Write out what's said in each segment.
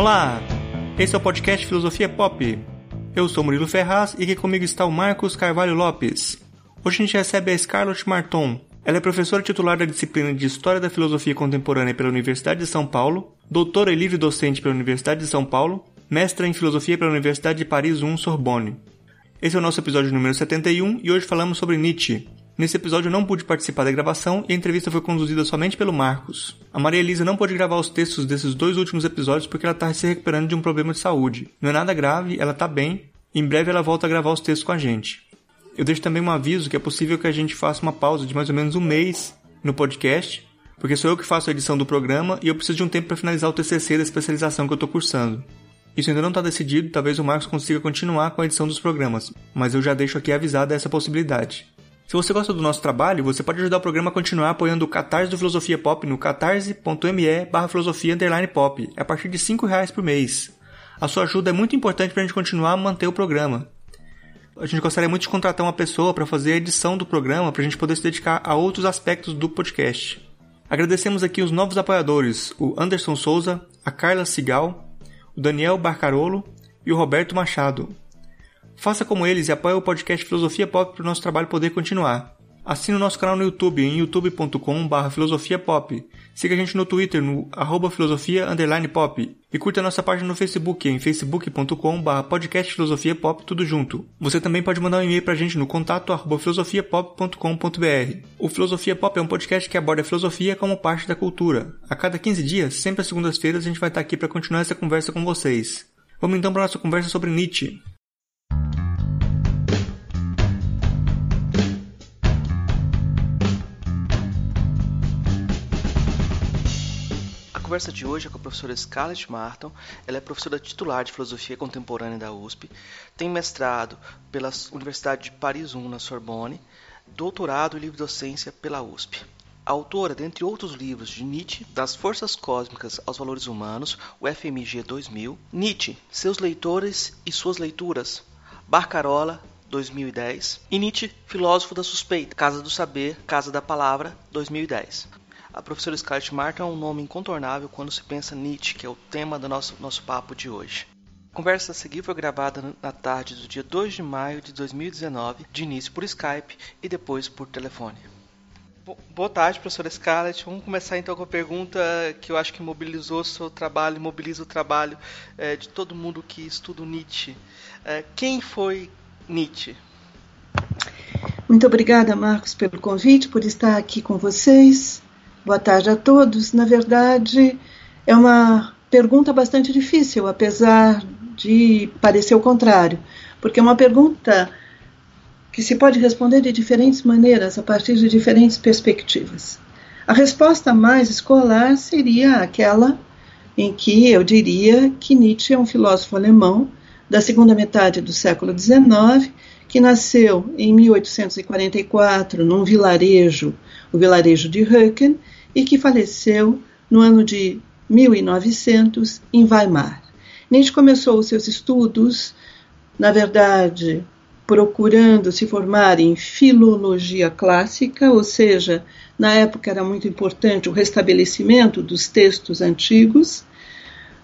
Olá! Esse é o podcast Filosofia Pop. Eu sou Murilo Ferraz e aqui comigo está o Marcos Carvalho Lopes. Hoje a gente recebe a Scarlett Marton. Ela é professora titular da disciplina de História da Filosofia Contemporânea pela Universidade de São Paulo, doutora e livre docente pela Universidade de São Paulo, mestra em Filosofia pela Universidade de Paris I Sorbonne. Esse é o nosso episódio número 71 e hoje falamos sobre Nietzsche. Nesse episódio eu não pude participar da gravação e a entrevista foi conduzida somente pelo Marcos. A Maria Elisa não pôde gravar os textos desses dois últimos episódios porque ela está se recuperando de um problema de saúde. Não é nada grave, ela está bem em breve ela volta a gravar os textos com a gente. Eu deixo também um aviso que é possível que a gente faça uma pausa de mais ou menos um mês no podcast, porque sou eu que faço a edição do programa e eu preciso de um tempo para finalizar o TCC da especialização que eu estou cursando. Isso ainda não está decidido, talvez o Marcos consiga continuar com a edição dos programas, mas eu já deixo aqui avisada essa possibilidade. Se você gosta do nosso trabalho, você pode ajudar o programa a continuar apoiando o Catarse do Filosofia Pop no catarse.me barra filosofia pop, a partir de R$ reais por mês. A sua ajuda é muito importante para a gente continuar a manter o programa. A gente gostaria muito de contratar uma pessoa para fazer a edição do programa para a gente poder se dedicar a outros aspectos do podcast. Agradecemos aqui os novos apoiadores, o Anderson Souza, a Carla Sigal, o Daniel Barcarolo e o Roberto Machado. Faça como eles e apoie o podcast Filosofia Pop para o nosso trabalho poder continuar. Assine o nosso canal no YouTube em youtube.com.br filosofiapop. Siga a gente no Twitter no arroba filosofia pop. E curta a nossa página no Facebook em facebook.com.br podcast filosofia pop tudo junto. Você também pode mandar um e-mail pra gente no contato arroba filosofiapop.com.br. O Filosofia Pop é um podcast que aborda a filosofia como parte da cultura. A cada 15 dias, sempre às segundas-feiras, a gente vai estar aqui para continuar essa conversa com vocês. Vamos então para nossa conversa sobre Nietzsche. Conversa de hoje é com a professora Scarlett Martin. Ela é professora titular de Filosofia Contemporânea da USP, tem mestrado pela Universidade de Paris I, na Sorbonne, doutorado em livre-docência pela USP. Autora, dentre outros livros, de Nietzsche, Das Forças Cósmicas aos Valores Humanos, o FMG 2000, Nietzsche, Seus Leitores e Suas Leituras, Barcarola, 2010, e Nietzsche, Filósofo da Suspeita, Casa do Saber, Casa da Palavra, 2010. A professora Scarlett Martin é um nome incontornável quando se pensa Nietzsche, que é o tema do nosso, nosso papo de hoje. A conversa a seguir foi gravada na tarde do dia 2 de maio de 2019, de início por Skype e depois por telefone. Boa tarde, professora Scarlett. Vamos começar então com a pergunta que eu acho que mobilizou o seu trabalho, mobiliza o trabalho é, de todo mundo que estuda Nietzsche. É, quem foi Nietzsche? Muito obrigada, Marcos, pelo convite, por estar aqui com vocês. Boa tarde a todos. Na verdade, é uma pergunta bastante difícil, apesar de parecer o contrário, porque é uma pergunta que se pode responder de diferentes maneiras, a partir de diferentes perspectivas. A resposta mais escolar seria aquela em que eu diria que Nietzsche é um filósofo alemão da segunda metade do século XIX, que nasceu em 1844 num vilarejo, o vilarejo de Höcken, e que faleceu no ano de 1900 em Weimar. Nietzsche começou os seus estudos, na verdade, procurando se formar em filologia clássica, ou seja, na época era muito importante o restabelecimento dos textos antigos.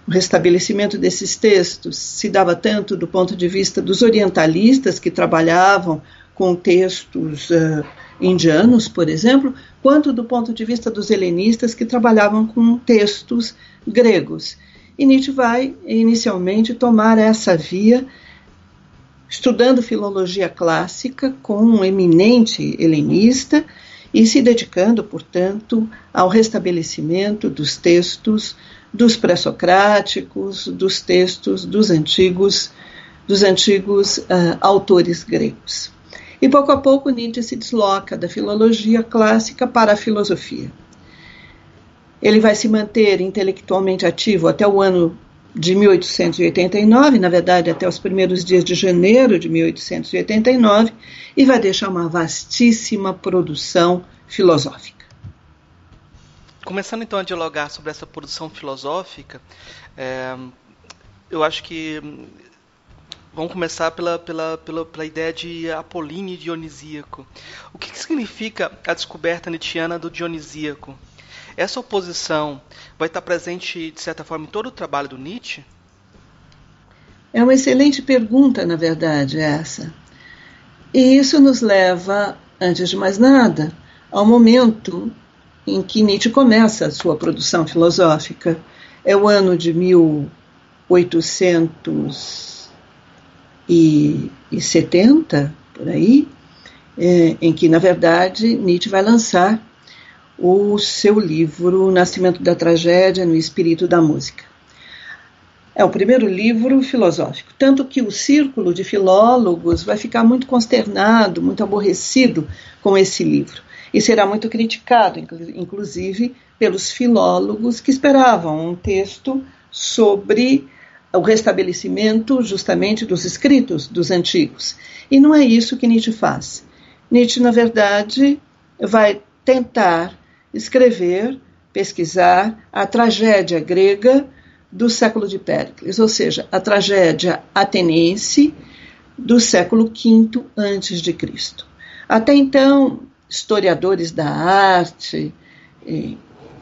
O restabelecimento desses textos se dava tanto do ponto de vista dos orientalistas que trabalhavam com textos uh, indianos, por exemplo, quanto do ponto de vista dos helenistas que trabalhavam com textos gregos. E Nietzsche vai inicialmente tomar essa via, estudando filologia clássica com um eminente helenista e se dedicando, portanto, ao restabelecimento dos textos dos pré-socráticos, dos textos dos antigos, dos antigos uh, autores gregos. E pouco a pouco Nietzsche se desloca da filologia clássica para a filosofia. Ele vai se manter intelectualmente ativo até o ano de 1889, na verdade até os primeiros dias de janeiro de 1889, e vai deixar uma vastíssima produção filosófica. Começando então a dialogar sobre essa produção filosófica, é, eu acho que Vamos começar pela, pela, pela, pela ideia de apolíneo dionisíaco. O que, que significa a descoberta nietzschiana do dionisíaco? Essa oposição vai estar presente, de certa forma, em todo o trabalho do Nietzsche? É uma excelente pergunta, na verdade, essa. E isso nos leva, antes de mais nada, ao momento em que Nietzsche começa a sua produção filosófica. É o ano de 1870, por aí, é, em que, na verdade, Nietzsche vai lançar o seu livro Nascimento da Tragédia no Espírito da Música. É o primeiro livro filosófico, tanto que o círculo de filólogos vai ficar muito consternado, muito aborrecido com esse livro e será muito criticado, inclusive pelos filólogos que esperavam um texto sobre o restabelecimento justamente dos escritos dos antigos. E não é isso que Nietzsche faz. Nietzsche, na verdade, vai tentar escrever, pesquisar a tragédia grega do século de Péricles, ou seja, a tragédia ateniense do século V antes de Cristo. Até então, historiadores da arte,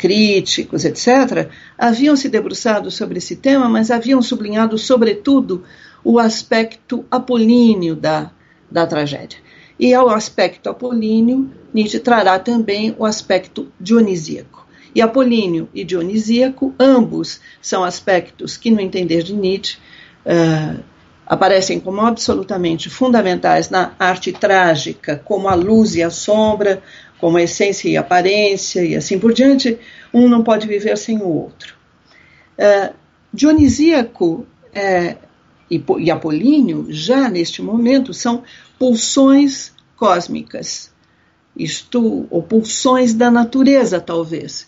críticos, etc., haviam se debruçado sobre esse tema, mas haviam sublinhado, sobretudo, o aspecto apolíneo da, da tragédia. E ao aspecto apolíneo, Nietzsche trará também o aspecto dionisíaco. E apolíneo e dionisíaco, ambos são aspectos que, no entender de Nietzsche, uh, aparecem como absolutamente fundamentais na arte trágica, como a luz e a sombra, como a essência e a aparência e assim por diante, um não pode viver sem o outro. Uh, Dionisíaco é, e, e Apolíneo, já neste momento, são pulsões cósmicas, isto, ou pulsões da natureza, talvez.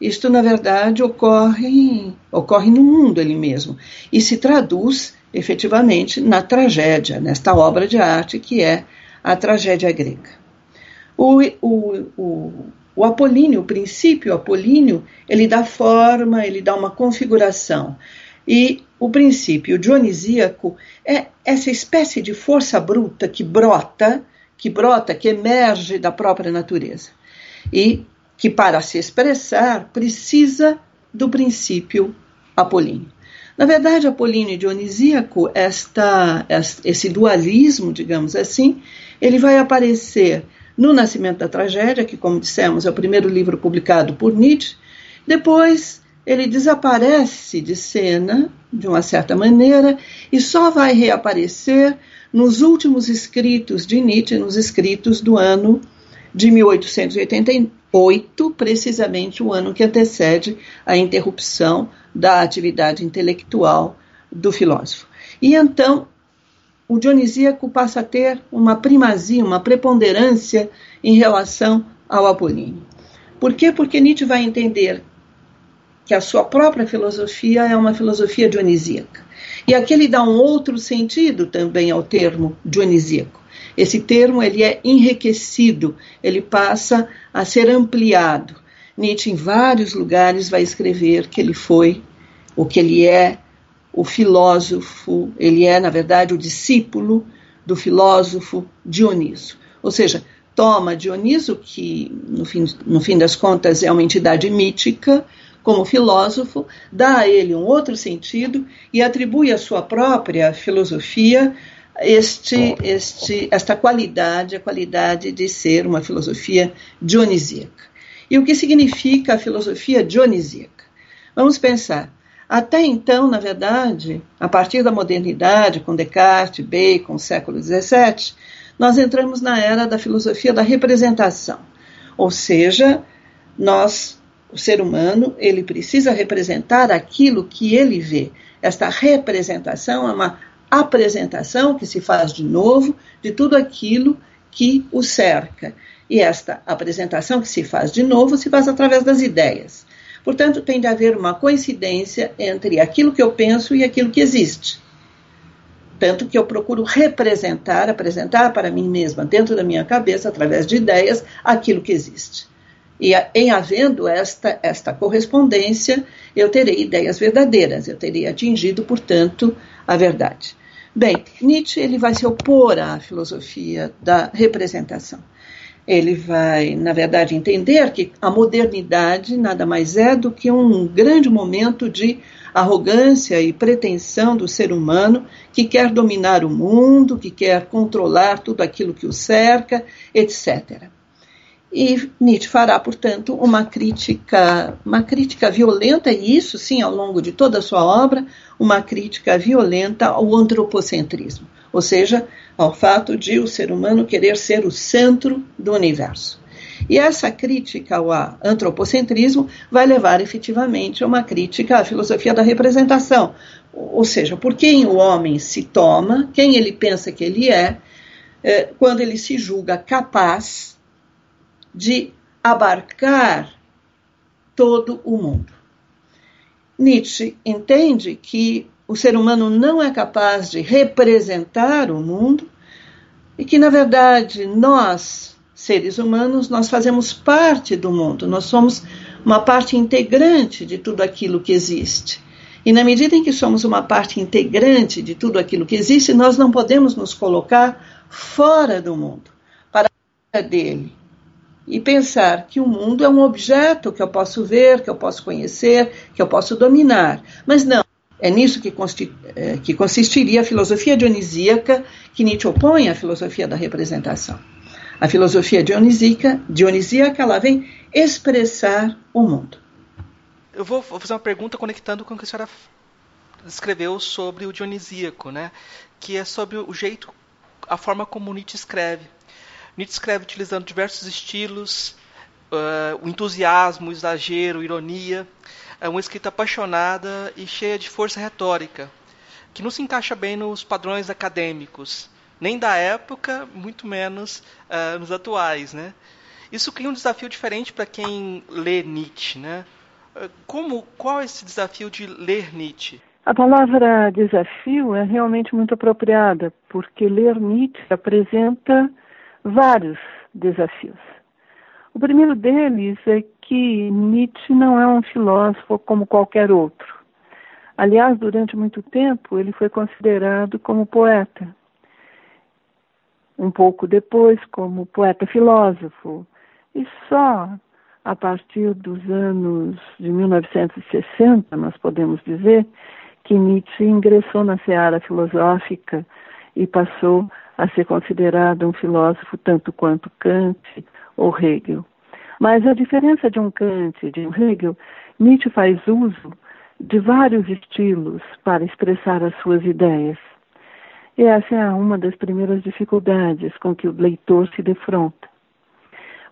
Isto, na verdade, ocorre, ocorre no mundo ele mesmo e se traduz efetivamente na tragédia, nesta obra de arte que é a tragédia grega. O, o, o, o apolíneo, o princípio apolíneo, ele dá forma, ele dá uma configuração. E o princípio dionisíaco é essa espécie de força bruta que brota, que brota, que emerge da própria natureza. E que, para se expressar, precisa do princípio apolíneo. Na verdade, Apolíneo Dionisíaco, esta, esse dualismo, digamos assim, ele vai aparecer no Nascimento da Tragédia, que, como dissemos, é o primeiro livro publicado por Nietzsche. Depois, ele desaparece de cena, de uma certa maneira, e só vai reaparecer nos últimos escritos de Nietzsche, nos escritos do ano de 1888, precisamente o ano que antecede a interrupção da atividade intelectual do filósofo. E então o dionisíaco passa a ter uma primazia, uma preponderância em relação ao apolíneo. Por quê? Porque Nietzsche vai entender que a sua própria filosofia é uma filosofia dionisíaca. E aqui ele dá um outro sentido também ao termo dionisíaco. Esse termo ele é enriquecido, ele passa a ser ampliado. Nietzsche, em vários lugares, vai escrever que ele foi, o que ele é, o filósofo, ele é, na verdade, o discípulo do filósofo Dioniso. Ou seja, toma Dioniso, que no fim, no fim das contas é uma entidade mítica, como filósofo, dá a ele um outro sentido e atribui à sua própria filosofia este, este, esta qualidade, a qualidade de ser uma filosofia dionisíaca. E o que significa a filosofia dionisíaca? Vamos pensar. Até então, na verdade, a partir da modernidade, com Descartes, Bacon, século XVII, nós entramos na era da filosofia da representação. Ou seja, nós, o ser humano, ele precisa representar aquilo que ele vê. Esta representação é uma apresentação que se faz de novo de tudo aquilo que o cerca. E esta apresentação que se faz de novo se faz através das ideias. Portanto, tem de haver uma coincidência entre aquilo que eu penso e aquilo que existe. Tanto que eu procuro representar, apresentar para mim mesma, dentro da minha cabeça, através de ideias, aquilo que existe. E em havendo esta, esta correspondência, eu terei ideias verdadeiras, eu terei atingido, portanto, a verdade. Bem, Nietzsche ele vai se opor à filosofia da representação. Ele vai, na verdade, entender que a modernidade nada mais é do que um grande momento de arrogância e pretensão do ser humano que quer dominar o mundo, que quer controlar tudo aquilo que o cerca, etc. E Nietzsche fará, portanto, uma crítica, uma crítica violenta, e isso sim, ao longo de toda a sua obra, uma crítica violenta ao antropocentrismo, ou seja, ao fato de o ser humano querer ser o centro do universo. E essa crítica ao antropocentrismo vai levar efetivamente a uma crítica à filosofia da representação, ou seja, por quem o homem se toma, quem ele pensa que ele é, é quando ele se julga capaz de abarcar todo o mundo. Nietzsche entende que o ser humano não é capaz de representar o mundo e que, na verdade, nós, seres humanos, nós fazemos parte do mundo, nós somos uma parte integrante de tudo aquilo que existe. E na medida em que somos uma parte integrante de tudo aquilo que existe, nós não podemos nos colocar fora do mundo, para dele. E pensar que o mundo é um objeto que eu posso ver, que eu posso conhecer, que eu posso dominar. Mas não, é nisso que, é, que consistiria a filosofia dionisíaca que Nietzsche opõe à filosofia da representação. A filosofia dionisíaca, dionisíaca ela vem expressar o mundo. Eu vou, fazer uma pergunta conectando com o que a senhora escreveu sobre o dionisíaco, né? que é sobre o jeito, a forma como Nietzsche escreve. Nietzsche escreve utilizando diversos estilos, uh, o entusiasmo, o exagero, ironia é uma escrita apaixonada e cheia de força retórica, que não se encaixa bem nos padrões acadêmicos, nem da época, muito menos uh, nos atuais, né? Isso cria um desafio diferente para quem lê Nietzsche, né? Ah, como, qual é esse desafio de ler Nietzsche? A palavra desafio é realmente muito apropriada, porque ler Nietzsche apresenta vários desafios. O primeiro deles é que Nietzsche não é um filósofo como qualquer outro. Aliás, durante muito tempo, ele foi considerado como poeta. Um pouco depois, como poeta-filósofo. E só a partir dos anos de 1960, nós podemos dizer, que Nietzsche ingressou na seara filosófica e passou a ser considerado um filósofo tanto quanto Kant ou Hegel. Mas a diferença de um Kant e de um Hegel, Nietzsche faz uso de vários estilos para expressar as suas ideias. E essa é uma das primeiras dificuldades com que o leitor se defronta.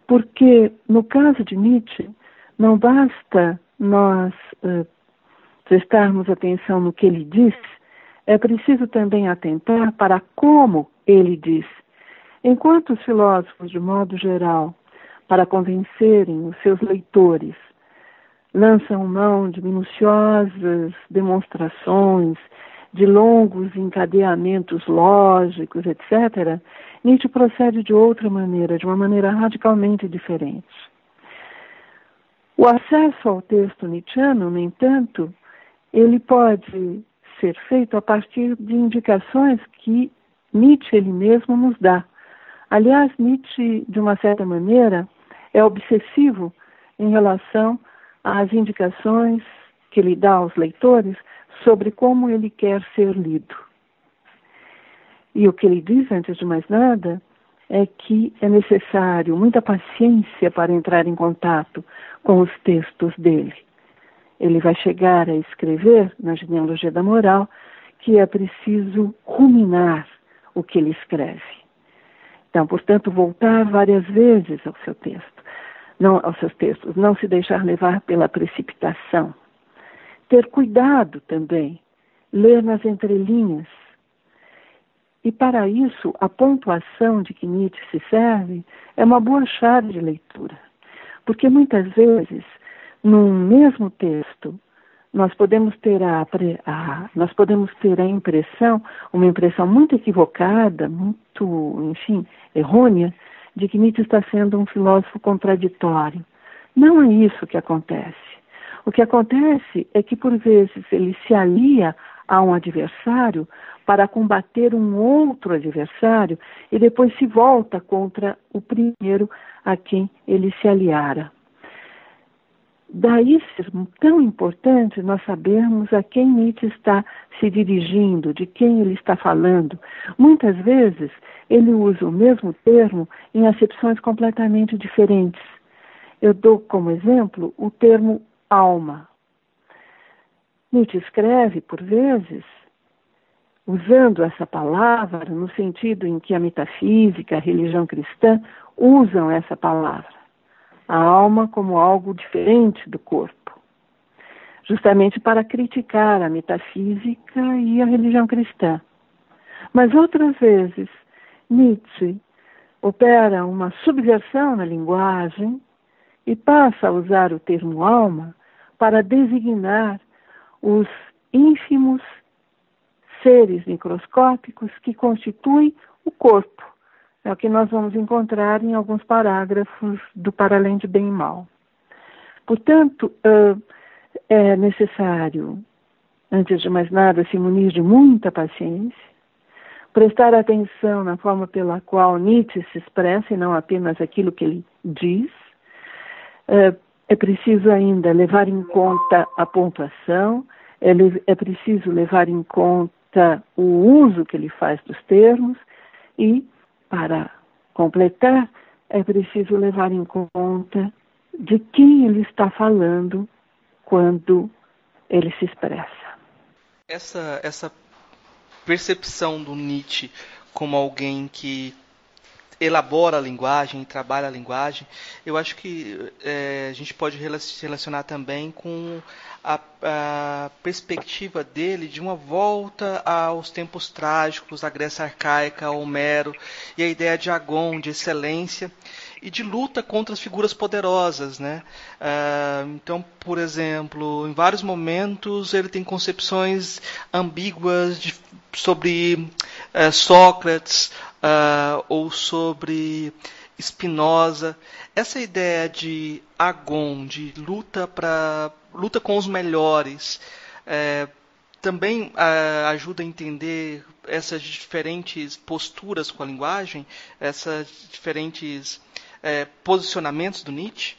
Porque, no caso de Nietzsche, não basta nós uh, prestarmos atenção no que ele diz, é preciso também atentar para como ele diz. Enquanto os filósofos, de modo geral, para convencerem os seus leitores, lançam mão de minuciosas demonstrações, de longos encadeamentos lógicos, etc., Nietzsche procede de outra maneira, de uma maneira radicalmente diferente. O acesso ao texto nietzschiano, no entanto, ele pode ser feito a partir de indicações que Nietzsche ele mesmo nos dá. Aliás, Nietzsche, de uma certa maneira, é obsessivo em relação às indicações que ele dá aos leitores sobre como ele quer ser lido. E o que ele diz, antes de mais nada, é que é necessário muita paciência para entrar em contato com os textos dele. Ele vai chegar a escrever, na genealogia da moral, que é preciso ruminar o que ele escreve. Então, portanto, voltar várias vezes ao seu texto, não aos seus textos, não se deixar levar pela precipitação. Ter cuidado também, ler nas entrelinhas. E para isso, a pontuação de que Nietzsche se serve é uma boa chave de leitura. Porque muitas vezes, num mesmo texto, nós podemos ter a, a, nós podemos ter a impressão, uma impressão muito equivocada, muito, enfim, errônea, de que Nietzsche está sendo um filósofo contraditório. Não é isso que acontece. O que acontece é que, por vezes, ele se alia a um adversário para combater um outro adversário e depois se volta contra o primeiro a quem ele se aliara. Daí ser tão importante nós sabermos a quem Nietzsche está se dirigindo, de quem ele está falando. Muitas vezes ele usa o mesmo termo em acepções completamente diferentes. Eu dou como exemplo o termo alma. Nietzsche escreve, por vezes, usando essa palavra no sentido em que a metafísica, a religião cristã usam essa palavra. A alma como algo diferente do corpo, justamente para criticar a metafísica e a religião cristã. Mas outras vezes, Nietzsche opera uma subversão na linguagem e passa a usar o termo alma para designar os ínfimos seres microscópicos que constituem o corpo. É o que nós vamos encontrar em alguns parágrafos do Para Além de Bem e Mal. Portanto, é necessário, antes de mais nada, se munir de muita paciência, prestar atenção na forma pela qual Nietzsche se expressa e não apenas aquilo que ele diz. É preciso ainda levar em conta a pontuação, é, é preciso levar em conta o uso que ele faz dos termos e, para completar, é preciso levar em conta de quem ele está falando quando ele se expressa. Essa, essa percepção do Nietzsche como alguém que elabora a linguagem, trabalha a linguagem, eu acho que é, a gente pode relacionar também com a, a, perspectiva dele de uma volta aos tempos trágicos, à Grécia arcaica, Homero, e a ideia de Agon, de excelência, e de luta contra as figuras poderosas, né? Uh, então, por exemplo, em vários momentos ele tem concepções ambíguas de, sobre uh, Sócrates uh, ou sobre Spinoza. Essa ideia de agon, de luta para luta com os melhores, é, também uh, ajuda a entender essas diferentes posturas com a linguagem, esses diferentes é, posicionamentos do Nietzsche?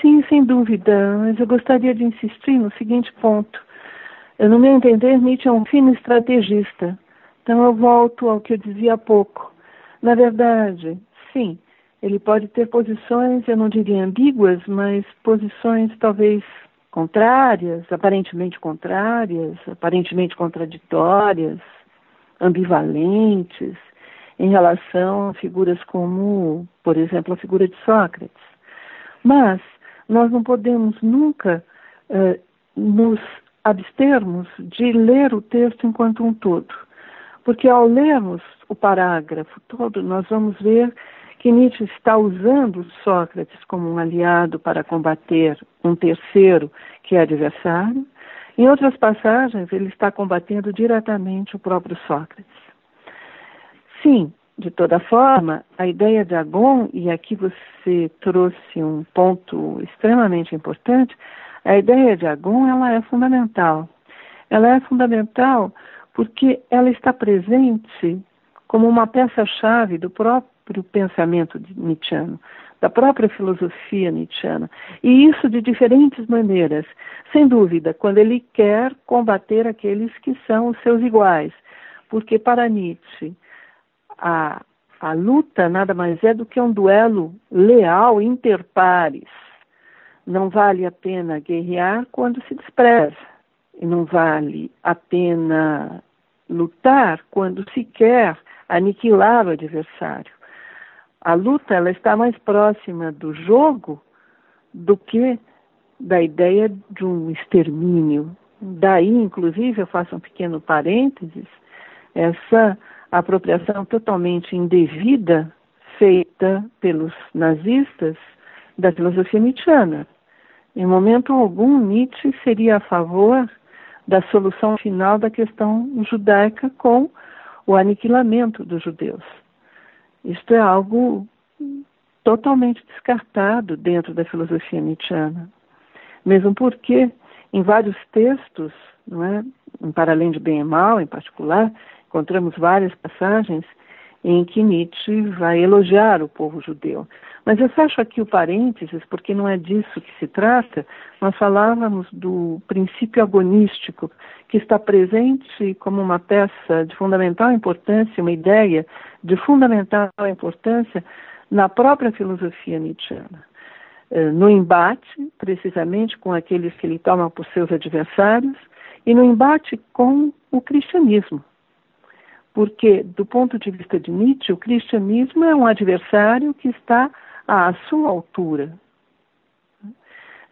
Sim, sem dúvida, mas eu gostaria de insistir no seguinte ponto. No meu entender, Nietzsche é um fino estrategista. Então eu volto ao que eu dizia há pouco. Na verdade, sim, ele pode ter posições, eu não diria ambíguas, mas posições talvez contrárias, aparentemente contrárias, aparentemente contraditórias, ambivalentes, em relação a figuras como, por exemplo, a figura de Sócrates. Mas nós não podemos nunca uh, nos abstermos de ler o texto enquanto um todo. Porque ao lermos o parágrafo todo, nós vamos ver que Nietzsche está usando Sócrates como um aliado para combater um terceiro que é adversário. Em outras passagens, ele está combatendo diretamente o próprio Sócrates. Sim, de toda forma, a ideia de Agon, e aqui você trouxe um ponto extremamente importante, a ideia de Agon ela é fundamental. Ela é fundamental porque ela está presente como uma peça-chave do próprio pensamento nietzschiano, da própria filosofia nietzschiana. E isso de diferentes maneiras. Sem dúvida, quando ele quer combater aqueles que são os seus iguais. Porque para Nietzsche, a, a luta nada mais é do que um duelo leal interpares. Não vale a pena guerrear quando se despreza não vale a pena lutar quando se quer aniquilar o adversário. A luta ela está mais próxima do jogo do que da ideia de um extermínio. Daí, inclusive, eu faço um pequeno parênteses, essa apropriação totalmente indevida feita pelos nazistas da filosofia nietzschiana. Em momento algum, Nietzsche seria a favor da solução final da questão judaica com o aniquilamento dos judeus. Isto é algo totalmente descartado dentro da filosofia nietzschiana. Mesmo porque Em vários textos, não é? Para além de bem e mal, em particular, encontramos várias passagens em que Nietzsche vai elogiar o povo judeu. Mas eu fecho aqui o parênteses, porque não é disso que se trata. Nós falávamos do princípio agonístico, que está presente como uma peça de fundamental importância, uma ideia de fundamental importância na própria filosofia nietzschiana. Eh, no embate, precisamente, com aqueles que ele toma por seus adversários, e no embate com o cristianismo porque, do ponto de vista de Nietzsche, o cristianismo é um adversário que está à sua altura.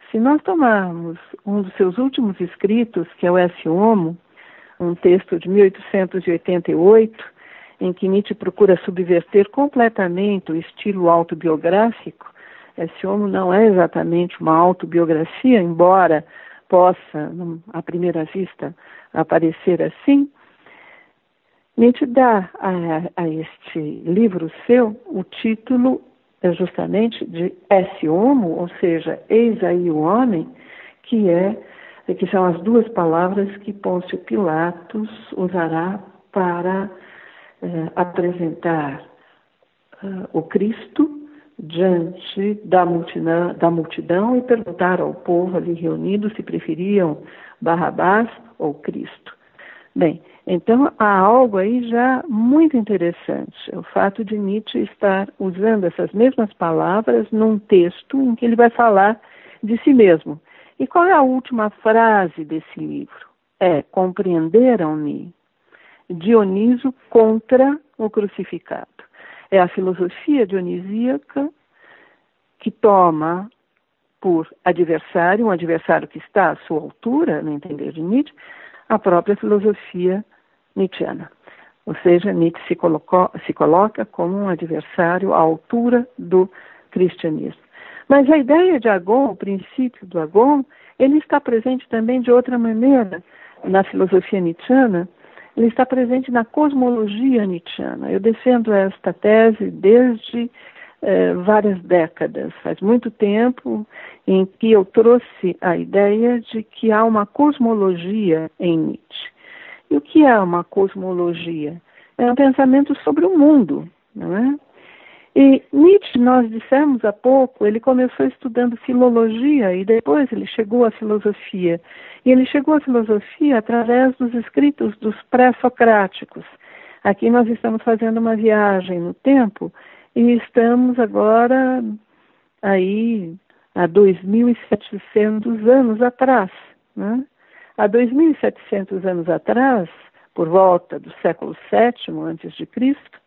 Se nós tomarmos um dos seus últimos escritos, que é o S. Homo, um texto de 1888, em que Nietzsche procura subverter completamente o estilo autobiográfico, esse Homo não é exatamente uma autobiografia, embora possa, à primeira vista, aparecer assim, Nietzsche dá a, a este livro seu o título é justamente de esse homo, ou seja, eis aí o homem, que é que são as duas palavras que Pôncio Pilatos usará para eh, apresentar uh, o Cristo diante da multidão, da multidão e perguntar ao povo ali reunido se preferiam Barrabás ou Cristo. Bem, então há algo aí já muito interessante, o fato de Nietzsche estar usando essas mesmas palavras num texto em que ele vai falar de si mesmo. E qual é a última frase desse livro? É: compreenderam-me Dioniso contra o crucificado. É a filosofia dionisíaca que toma por adversário, um adversário que está à sua altura, no entender de Nietzsche, a própria filosofia nietzschiana. Ou seja, Nietzsche se, colocou, se coloca como um adversário à altura do cristianismo. Mas a ideia de Agon, o princípio do Agon, ele está presente também de outra maneira na filosofia nietzschiana, ele está presente na cosmologia nietzschiana. Eu defendo esta tese desde eh, várias décadas, faz muito tempo em que eu trouxe a ideia de que há uma cosmologia em Nietzsche. E o que é uma cosmologia? É um pensamento sobre o mundo, não é? E Nietzsche, nós dissemos há pouco, ele começou estudando filologia e depois ele chegou à filosofia. E ele chegou à filosofia através dos escritos dos pré-socráticos. Aqui nós estamos fazendo uma viagem no tempo e estamos agora aí há 2.700 anos atrás. Né? Há 2.700 anos atrás, por volta do século VII Cristo,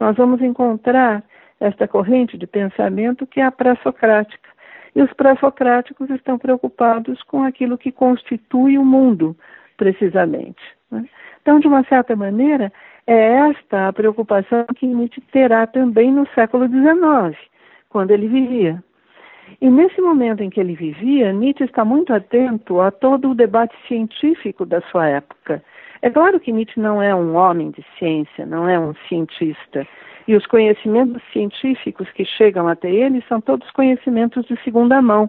nós vamos encontrar esta corrente de pensamento que é a pré-socrática. E os pré-socráticos estão preocupados com aquilo que constitui o mundo, precisamente. Né? Então, de uma certa maneira, é esta a preocupação que Nietzsche terá também no século XIX, quando ele vivia. E nesse momento em que ele vivia, Nietzsche está muito atento a todo o debate científico da sua época. É claro que Nietzsche não é um homem de ciência, não é um cientista. E os conhecimentos científicos que chegam até ele são todos conhecimentos de segunda mão.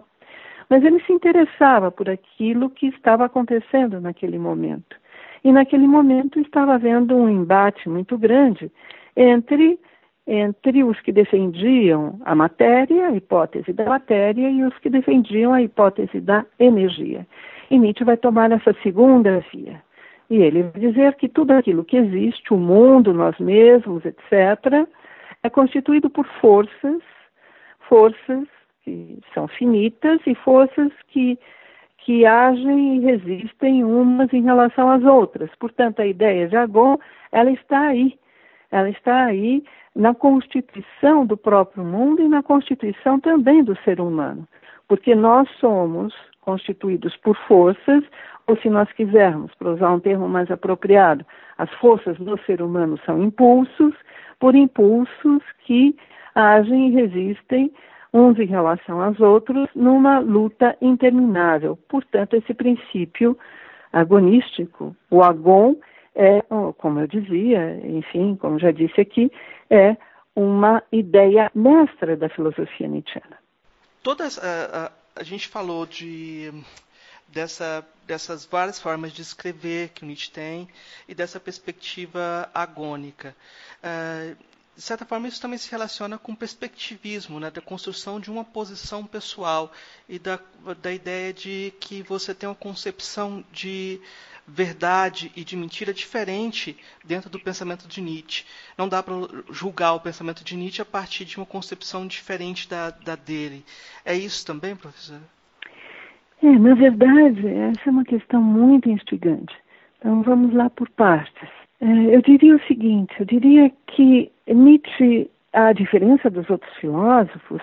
Mas ele se interessava por aquilo que estava acontecendo naquele momento. E naquele momento estava havendo um embate muito grande entre, entre os que defendiam a matéria, a hipótese da matéria, e os que defendiam a hipótese da energia. E Nietzsche vai tomar essa segunda via. E ele vai dizer que tudo aquilo que existe, o mundo, nós mesmos, etc., é constituído por forças, forças que são finitas e forças que que agem e resistem umas em relação às outras. Portanto, a ideia de Agon, ela está aí. Ela está aí na constituição do próprio mundo e na constituição também do ser humano. Porque nós somos constituídos por forças, ou se nós quisermos, para usar um termo mais apropriado, as forças do ser humano são impulsos, por impulsos que agem e resistem uns em relação aos outros, numa luta interminável. Portanto, esse princípio agonístico, o agon, é, como eu dizia, enfim, como já disse aqui, é uma ideia mestra da filosofia nietzschiana. Todas a, a, a gente falou de dessa, dessas várias formas de escrever que o Nietzsche tem e dessa perspectiva agônica. Uh, de certa forma, isso também se relaciona com o perspectivismo, né, da construção de uma posição pessoal e da, da ideia de que você tem uma concepção de verdade e de mentira diferente dentro do pensamento de Nietzsche. Não dá para julgar o pensamento de Nietzsche a partir de uma concepção diferente da, da dele. É isso também, professor? É, na verdade, essa é uma questão muito instigante. Então vamos lá por partes. É, eu diria o seguinte: eu diria que Nietzsche, à diferença dos outros filósofos,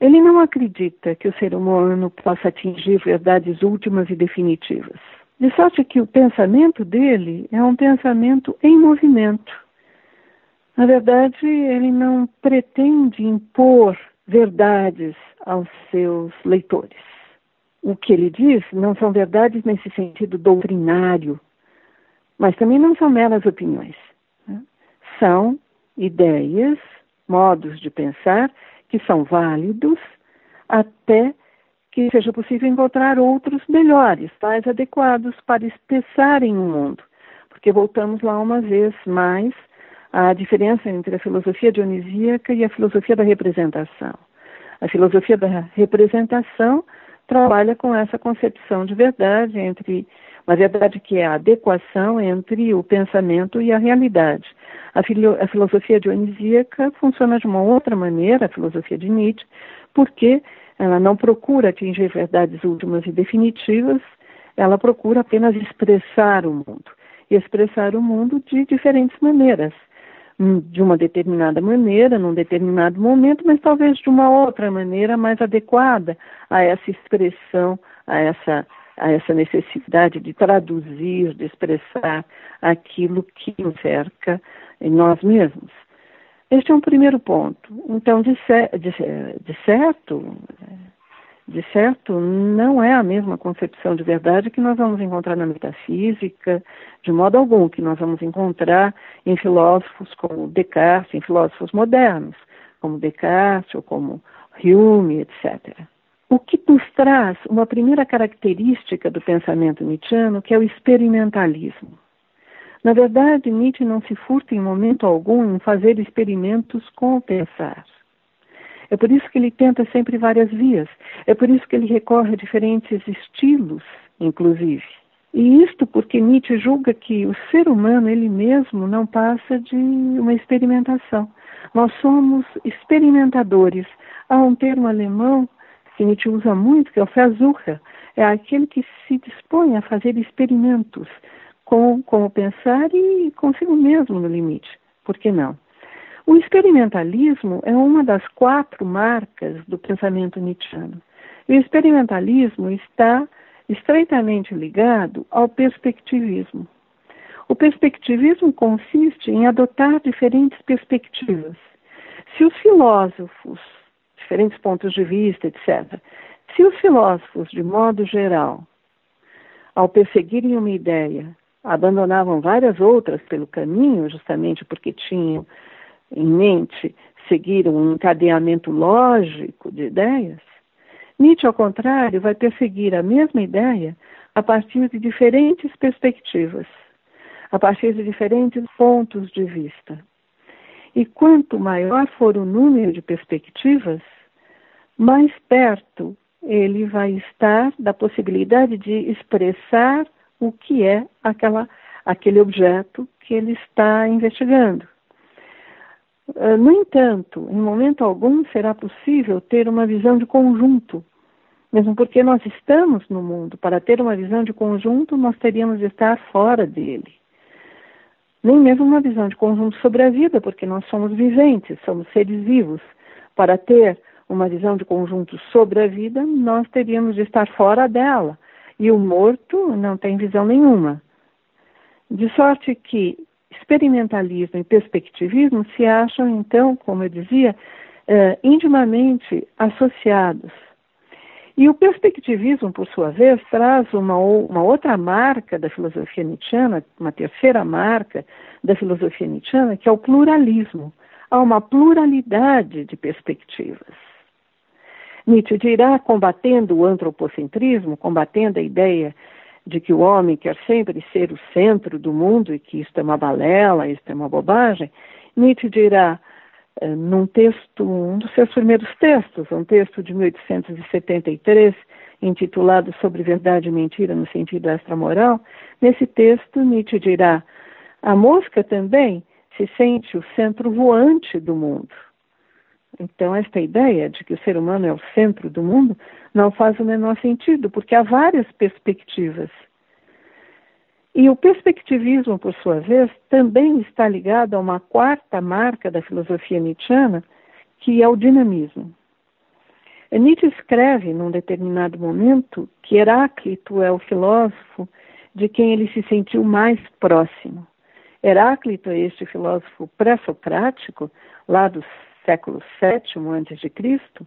ele não acredita que o ser humano possa atingir verdades últimas e definitivas. De sorte que o pensamento dele é um pensamento em movimento. Na verdade, ele não pretende impor verdades aos seus leitores. O que ele diz não são verdades nesse sentido doutrinário, mas também não são meras opiniões. Né? São ideias, modos de pensar que são válidos até que seja possível encontrar outros melhores, mais adequados para expressarem o mundo. Porque voltamos lá uma vez mais à diferença entre a filosofia dionisíaca e a filosofia da representação. A filosofia da representação trabalha com essa concepção de verdade entre uma verdade que é a adequação entre o pensamento e a realidade. A, filo, a filosofia dionisíaca funciona de uma outra maneira, a filosofia de Nietzsche, porque ela não procura atingir verdades últimas e definitivas, ela procura apenas expressar o mundo. E expressar o mundo de diferentes maneiras. Hum, de uma determinada maneira, num determinado momento, mas talvez de uma outra maneira mais adequada a essa expressão, a essa a essa necessidade de traduzir, de expressar aquilo que cerca em nós mesmos. Este é um primeiro ponto. Então, de, de, de certo, de certo, não é a mesma concepção de verdade que nós vamos encontrar na metafísica, de modo algum, que nós vamos encontrar em filósofos como Descartes, em filósofos modernos, como Descartes ou como Hume, etc. O que nos traz uma primeira característica do pensamento nietzschiano, que é o experimentalismo. Na verdade, Nietzsche não se furta em momento algum em fazer experimentos com o pensar. É por isso que ele tenta sempre várias vias. É por isso que ele recorre a diferentes estilos, inclusive. E isto porque Nietzsche julga que o ser humano, ele mesmo, não passa de uma experimentação. Nós somos experimentadores. Há um termo alemão que Nietzsche usa muito, que é o Versucher, é aquele que se dispõe a fazer experimentos com como pensar e consigo mesmo no limite. Por que não? O experimentalismo é uma das quatro marcas do pensamento nietzschiano. E o experimentalismo está estreitamente ligado ao perspectivismo. O perspectivismo consiste em adotar diferentes perspectivas. Se os filósofos diferentes pontos de vista, etc. Se os filósofos, de modo geral, ao perseguirem uma ideia, abandonavam várias outras pelo caminho, justamente porque tinham em mente seguir um encadeamento lógico de ideias, Nietzsche, ao contrário, vai perseguir a mesma ideia a partir de diferentes perspectivas, a partir de diferentes pontos de vista. E quanto maior for o número de perspectivas, mais perto ele vai estar da possibilidade de expressar o que é aquela, aquele objeto que ele está investigando. Ah, no entanto, em momento algum será possível ter uma visão de conjunto, mesmo porque nós estamos no mundo. Para ter uma visão de conjunto, nós teríamos de estar fora dele. Nem mesmo uma visão de conjunto sobre a vida, porque nós somos viventes, somos seres vivos. Para ter uma visão de conjunto sobre a vida, nós teríamos de estar fora dela. E o morto não tem visão nenhuma. De sorte que experimentalismo e perspectivismo se acham, então, como eu dizia, eh, intimamente associados. E o perspectivismo, por sua vez, traz uma, uma outra marca da filosofia nietzschiana, uma terceira marca da filosofia nietzschiana, que é o pluralismo. Há uma pluralidade de perspectivas. Nietzsche dirá, combatendo o antropocentrismo, combatendo a ideia de que o homem quer sempre ser o centro do mundo e que isto é uma balela, isto é uma bobagem, Nietzsche dirá, eh, num texto, um dos seus primeiros textos, um texto de 1873, intitulado Sobre Verdade e Mentira no sentido extramoral, nesse texto Nietzsche dirá: a mosca também se sente o centro voante do mundo. Então, esta ideia de que o ser humano é o centro do mundo não faz o menor sentido, porque há várias perspectivas. E o perspectivismo, por sua vez, também está ligado a uma quarta marca da filosofia nietzschiana, que é o dinamismo. Nietzsche escreve, num determinado momento, que Heráclito é o filósofo de quem ele se sentiu mais próximo. Heráclito é este filósofo pré-socrático, lá do século VII a.C.,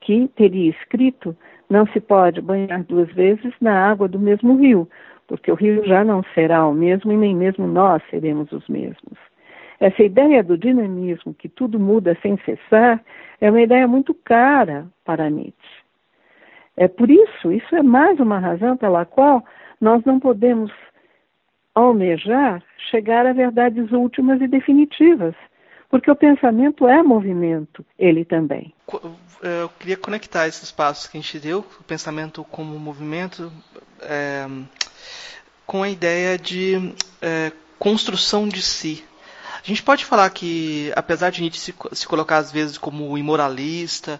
que teria escrito: Não se pode banhar duas vezes na água do mesmo rio, porque o rio já não será o mesmo e nem mesmo nós seremos os mesmos. Essa ideia do dinamismo, que tudo muda sem cessar, é uma ideia muito cara para Nietzsche. É por isso, isso é mais uma razão pela qual nós não podemos almejar chegar a verdades últimas e definitivas, porque o pensamento é movimento, ele também. Eu queria conectar esses passos que a gente deu, o pensamento como movimento, é, com a ideia de é, construção de si. A gente pode falar que, apesar de Nietzsche se, se colocar às vezes como imoralista,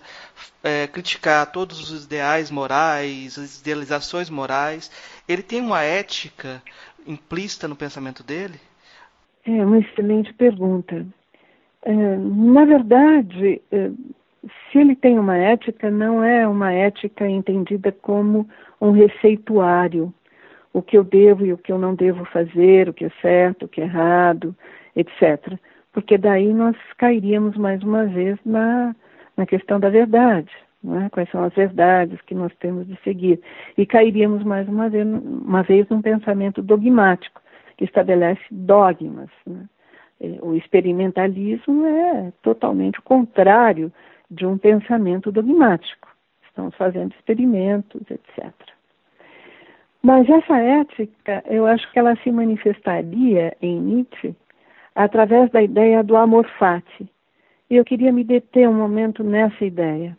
é, criticar todos os ideais morais, as idealizações morais, ele tem uma ética implícita no pensamento dele? É uma excelente pergunta. É, na verdade, é, se ele tem uma ética, não é uma ética entendida como um receituário, o que eu devo e o que eu não devo fazer, o que é certo, o que é errado etc. Porque daí nós cairíamos mais uma vez na, na questão da verdade. É? Quais são as verdades que nós temos de seguir? E cairíamos mais uma vez, uma vez num pensamento dogmático, que estabelece dogmas. Né? O experimentalismo é totalmente o contrário de um pensamento dogmático. Estamos fazendo experimentos, etc. Mas essa ética, eu acho que ela se manifestaria em Nietzsche através da ideia do amor fati. E eu queria me deter um momento nessa ideia.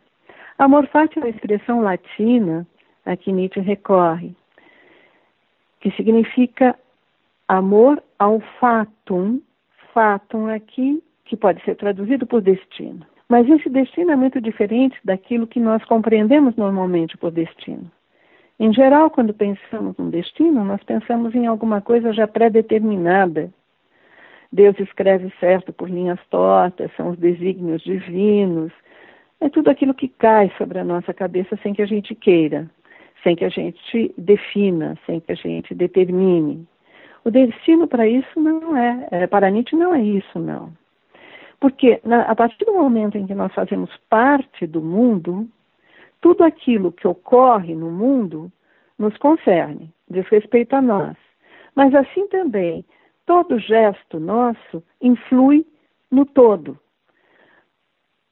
Amor fati é uma expressão latina a que Nietzsche recorre, que significa amor ao fatum, fatum aqui, que pode ser traduzido por destino. Mas esse destino é muito diferente daquilo que nós compreendemos normalmente por destino. Em geral, quando pensamos num destino, nós pensamos em alguma coisa já pré-determinada, Deus escreve certo por linhas tortas, são os desígnios divinos. É tudo aquilo que cai sobre a nossa cabeça sem que a gente queira, sem que a gente defina, sem que a gente determine. O destino para isso não é, é para Nietzsche não é isso, não. Porque na, a partir do momento em que nós fazemos parte do mundo, tudo aquilo que ocorre no mundo nos concerne, diz respeito a nós. Mas assim também, todo gesto nosso influi no todo.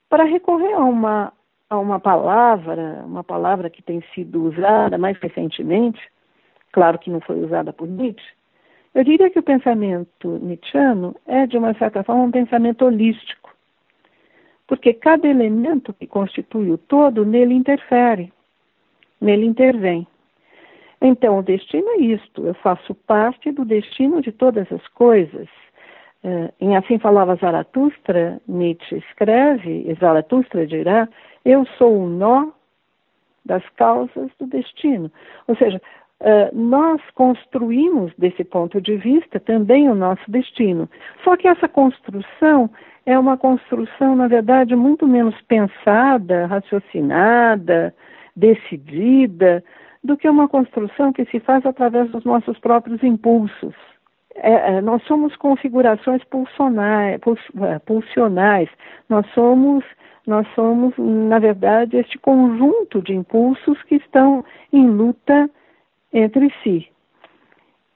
Para recorrer a uma, a uma palavra, uma palavra que tem sido usada mais recentemente, claro que não foi usada por Nietzsche, eu diria que o pensamento nietzschiano é, de uma certa forma, um pensamento holístico, porque cada elemento que constitui o todo nele interfere, nele intervém. Então, o destino é isto, eu faço parte do destino de todas as coisas. Uh, em Assim Falava Zaratustra, Nietzsche escreve, e Zaratustra dirá, eu sou o nó das causas do destino. Ou seja, uh, nós construímos, desse ponto de vista, também o nosso destino. Só que essa construção é uma construção, na verdade, muito menos pensada, raciocinada, decidida, do que uma construção que se faz através dos nossos próprios impulsos. É, é, nós somos configurações pulsionais, é, pulsionais. Nós somos, nós somos, na verdade, este conjunto de impulsos que estão em luta entre si.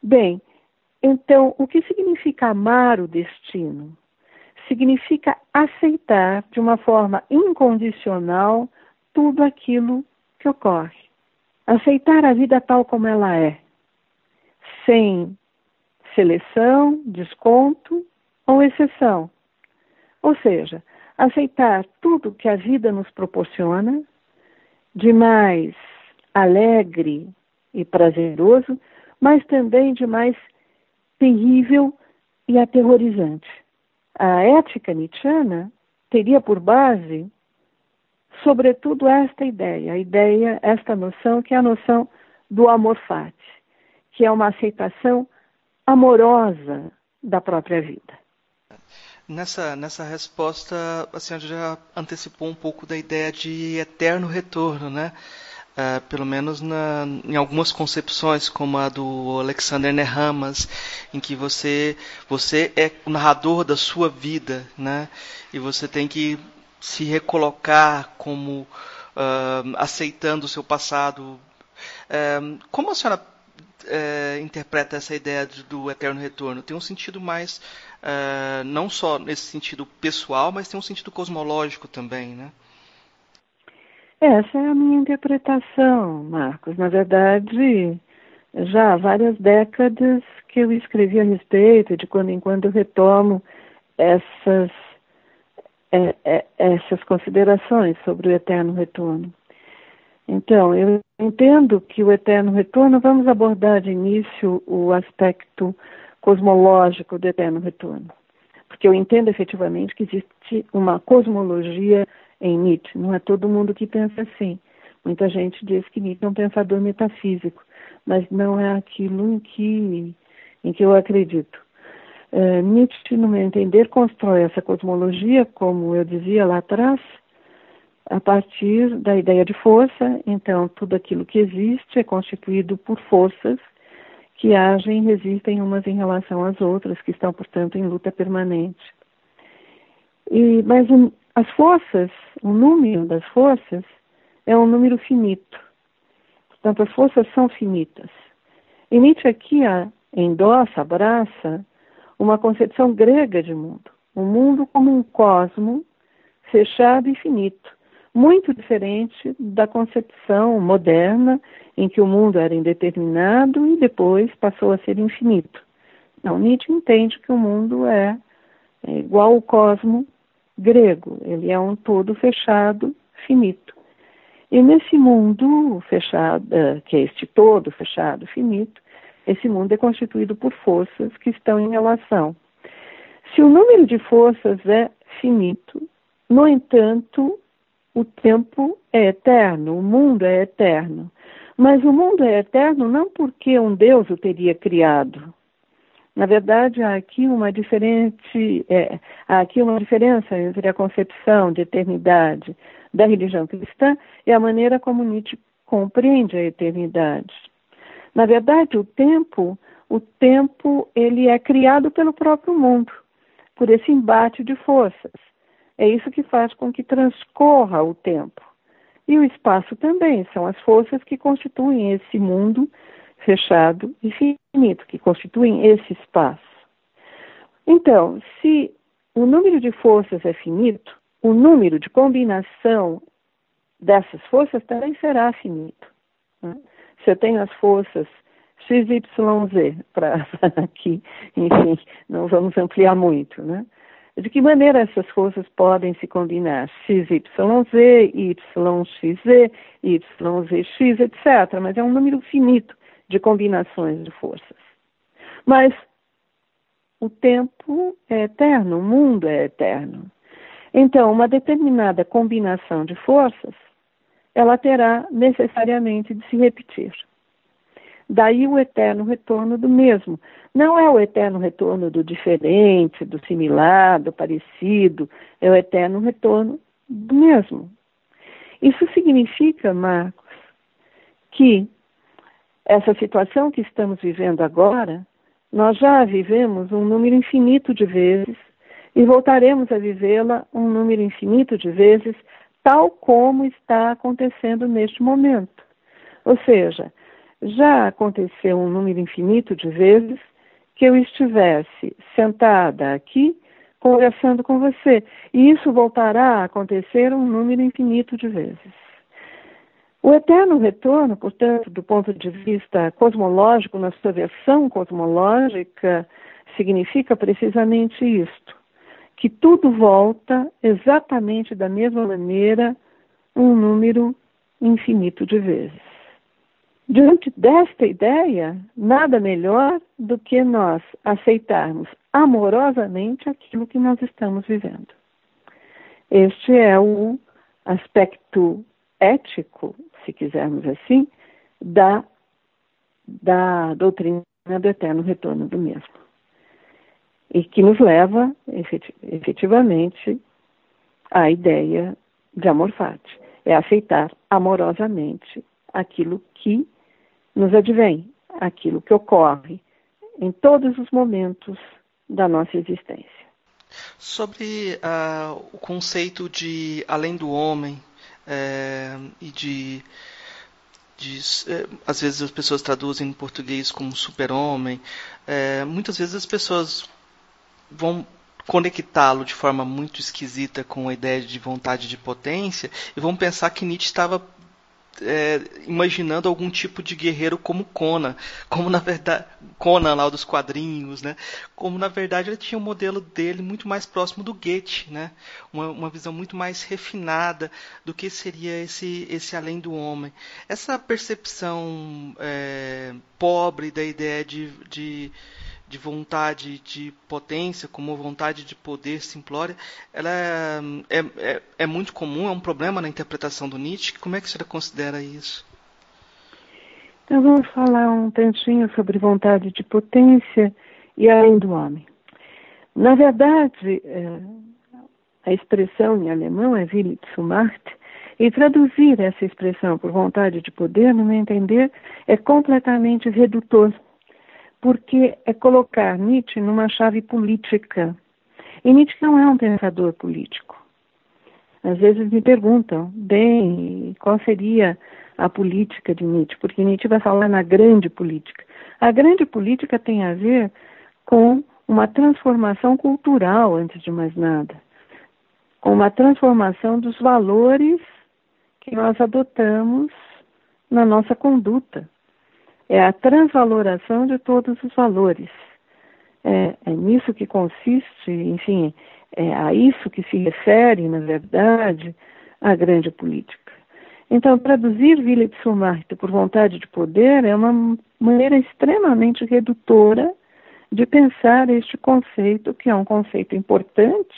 Bem, então, o que significa amar o destino? Significa aceitar de uma forma incondicional tudo aquilo que ocorre. Aceitar a vida tal como ela é, sem seleção, desconto ou exceção. Ou seja, aceitar tudo que a vida nos proporciona de mais alegre e prazeroso, mas também de mais terrível e aterrorizante. A ética nietzschiana teria por base, sobretudo, esta ideia, a ideia, esta noção, que é a noção do amor fati, que é uma aceitação amorosa da própria vida. Nessa, nessa resposta, a senhora já antecipou um pouco da ideia de eterno retorno, né? Uh, pelo menos na, em algumas concepções, como a do Alexander Nehamas, em que você, você é o narrador da sua vida, né? E você tem que se recolocar como uh, aceitando o seu passado. Uh, como a senhora interpreta essa ideia do eterno retorno? Tem um sentido mais, não só nesse sentido pessoal, mas tem um sentido cosmológico também, né? Essa é a minha interpretação, Marcos. Na verdade, já há várias décadas que eu escrevi a respeito, de quando em quando eu retomo essas, é, é, essas considerações sobre o eterno retorno. Então, eu entendo que o eterno retorno, vamos abordar de início o aspecto cosmológico do eterno retorno. Porque eu entendo efetivamente que existe uma cosmologia em Nietzsche. Não é todo mundo que pensa assim. Muita gente diz que Nietzsche é um pensador metafísico, mas não é aquilo em que, em que eu acredito. Uh, Nietzsche, no meu entender, constrói essa cosmologia, como eu dizia lá atrás, a partir da ideia de força. Então, tudo aquilo que existe é constituído por forças que agem e resistem umas em relação às outras, que estão, portanto, em luta permanente. E, mas as forças, o número das forças é um número finito. Portanto, as forças são finitas. E Nietzsche aqui endossa, abraça uma concepção grega de mundo. O mundo como um cosmo fechado e finito, muito diferente da concepção moderna em que o mundo era indeterminado e depois passou a ser infinito. Não, Nietzsche entende que o mundo é, é igual ao cosmo grego, ele é um todo fechado, finito. E nesse mundo fechado, eh, que é este todo fechado, finito, esse mundo é constituído por forças que estão em relação. Se o número de forças é finito, no entanto, o tempo é eterno, o mundo é eterno. Mas o mundo é eterno não porque um Deus o teria criado, na verdade, há aqui uma diferente, é, há aqui uma diferença entre a concepção de eternidade da religião cristã e a maneira como Nietzsche compreende a eternidade. Na verdade, o tempo, o tempo ele é criado pelo próprio mundo, por esse embate de forças. É isso que faz com que transcorra o tempo. E o espaço também, são as forças que constituem esse mundo fechado e finito, que constituem esse espaço. Então, se o número de forças é finito, o número de combinação dessas forças também será finito. Né? Se eu tenho as forças XYZ, para aqui, enfim, não vamos ampliar muito, né? De que maneira essas forças podem se combinar? XYZ, YXZ, YZX, etc. Mas é um número finito de combinações de forças. Mas o tempo é eterno, o mundo é eterno. Então, uma determinada combinação de forças, ela terá necessariamente de se repetir. Daí o eterno retorno do mesmo. Não é o eterno retorno do diferente, do similar, do parecido, é o eterno retorno do mesmo. Isso significa, Marcos, que essa situação que estamos vivendo agora, nós já a vivemos um número infinito de vezes e voltaremos a vivê-la um número infinito de vezes, tal como está acontecendo neste momento. Ou seja, já aconteceu um número infinito de vezes que eu estivesse sentada aqui conversando com você. E isso voltará a acontecer um número infinito de vezes. O eterno retorno, portanto, do ponto de vista cosmológico, na sua versão cosmológica, significa precisamente isto: que tudo volta exatamente da mesma maneira, um número infinito de vezes. Diante desta ideia, nada melhor do que nós aceitarmos amorosamente aquilo que nós estamos vivendo. Este é o aspecto ético, se quisermos assim, da, da doutrina do eterno retorno do mesmo. E que nos leva, efetivamente, à ideia de amor fati. É aceitar amorosamente aquilo que nos advém, aquilo que ocorre em todos os momentos da nossa existência. Sobre uh, o conceito de além do homem é, e de, de é, às vezes as pessoas traduzem em português como super-homem, é, muitas vezes as pessoas vão conectá-lo de forma muito esquisita com a ideia de vontade de potência e vão pensar que Nietzsche estava é, imaginando algum tipo de guerreiro como Conan, como na verdade Conan lá dos quadrinhos, né? Como na verdade ele tinha um modelo dele muito mais próximo do Goethe, né? Uma, uma visão muito mais refinada do que seria esse esse além do homem. Essa percepção é, pobre da ideia de, de de vontade de potência, como vontade de poder simplória, ela é, é, é, muito comum, é um problema na interpretação do Nietzsche. Como é que você considera isso? Então vamos falar um tantinho sobre vontade de potência e além do homem. Na verdade, é, a expressão em alemão é Wille zu Macht, e traduzir essa expressão por vontade de poder, no meu entender, é completamente redutor porque é colocar Nietzsche numa chave política. E Nietzsche não é um pensador político. Às vezes me perguntam, bem, qual seria a política de Nietzsche? Porque Nietzsche vai falar na grande política. A grande política tem a ver com uma transformação cultural, antes de mais nada, com uma transformação dos valores que nós adotamos na nossa conduta é a transvaloração de todos os valores. É, é nisso que consiste, enfim, é a isso que se refere, na verdade, a grande política. Então, traduzir Vila de Sumarte por vontade de poder é uma maneira extremamente redutora de pensar este conceito, que é um conceito importante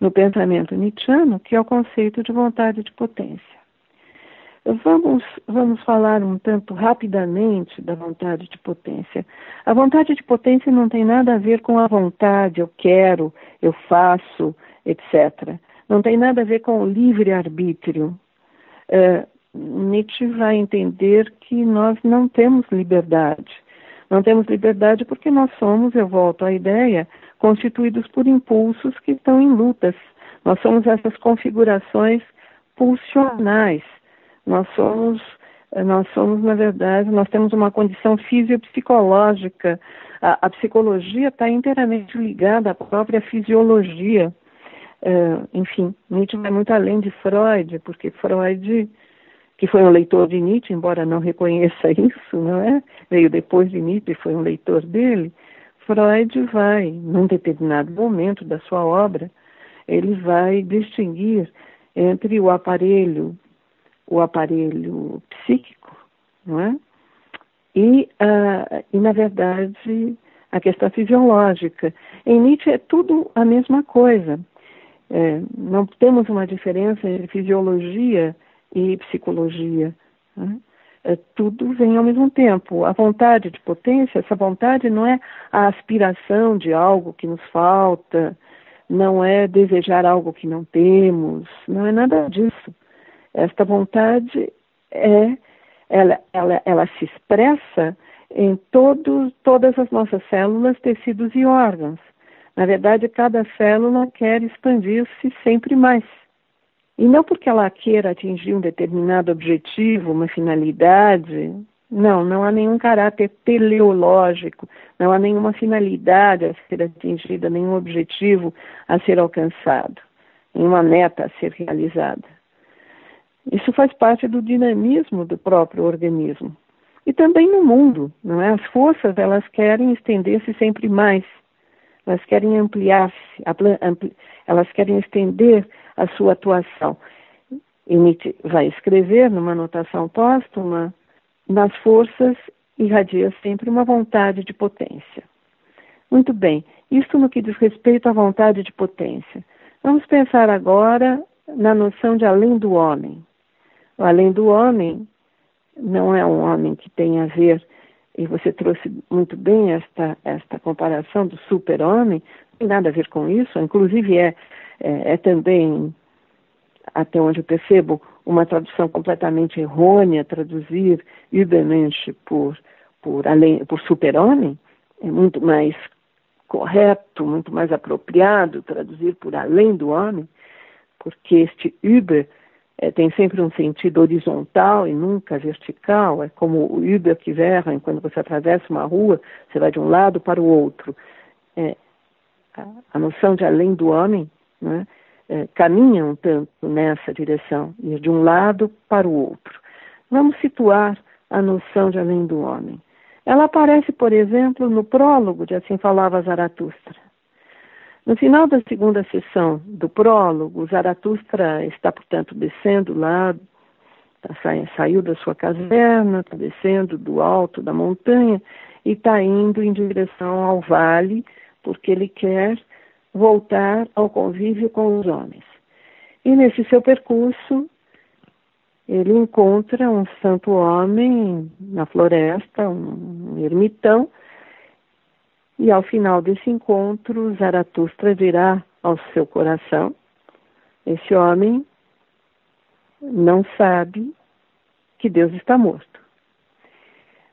no pensamento nietzschiano, que é o conceito de vontade de potência. Vamos, vamos falar um tanto rapidamente da vontade de potência. A vontade de potência não tem nada a ver com a vontade, eu quero, eu faço, etc. Não tem nada a ver com o livre-arbítrio. Uh, Nietzsche vai entender que nós não temos liberdade. Não temos liberdade porque nós somos, eu volto à ideia, constituídos por impulsos que estão em lutas. Nós somos essas configurações pulsionais nós somos, nós somos, na verdade, nós temos uma condição fisiopsicológica. A, a psicologia está inteiramente ligada à própria fisiologia. Uh, enfim, Nietzsche vai muito além de Freud, porque Freud, que foi um leitor de Nietzsche, embora não reconheça isso, não é? Veio depois de Nietzsche, foi um leitor dele. Freud vai, num determinado momento da sua obra, ele vai distinguir entre o aparelho o aparelho psíquico, não é? E, uh, e, na verdade, a questão fisiológica. Em Nietzsche é tudo a mesma coisa. É, não temos uma diferença entre fisiologia e psicologia. Né? É, tudo vem ao mesmo tempo. A vontade de potência, essa vontade não é a aspiração de algo que nos falta, não é desejar algo que não temos, não é nada disso. Esta vontade é, ela, ela, ela se expressa em todo, todas as nossas células, tecidos e órgãos. Na verdade, cada célula quer expandir-se sempre mais. E não porque ela queira atingir um determinado objetivo, uma finalidade. Não, não há nenhum caráter teleológico, não há nenhuma finalidade a ser atingida, nenhum objetivo a ser alcançado, nenhuma meta a ser realizada. Isso faz parte do dinamismo do próprio organismo. E também no mundo, não é? As forças, elas querem estender-se sempre mais. Elas querem ampliar-se, elas querem estender a sua atuação. E Nietzsche vai escrever numa anotação póstuma, nas forças irradia sempre uma vontade de potência. Muito bem, isto no que diz respeito à vontade de potência. Vamos pensar agora na noção de além do homem. Além do homem não é um homem que tem a ver, e você trouxe muito bem esta, esta comparação do super-homem, não tem nada a ver com isso, inclusive é, é, é também, até onde eu percebo, uma tradução completamente errônea, traduzir Übermensch por, por, além, por super-homem, é muito mais correto, muito mais apropriado traduzir por além do homem, porque este Über é, tem sempre um sentido horizontal e nunca vertical, é como o Über que verra, quando você atravessa uma rua, você vai de um lado para o outro. É, a, a, noção de além do homem né, é, caminha um tanto nessa direção, ir de um lado para o outro. Vamos situar a noção de além do homem. Ela aparece, por exemplo, no prólogo de Assim Falava Zaratustra. No final da segunda sessão do prólogo, Zaratustra está, portanto, descendo lá, tá, saiu da sua caverna, está descendo do alto da montanha e está indo em direção ao vale, porque ele quer voltar ao convívio com os homens. E nesse seu percurso, ele encontra um santo homem na floresta, um ermitão, e ao final desse encontro, Zaratustra dirá ao seu coração: esse homem não sabe que Deus está morto.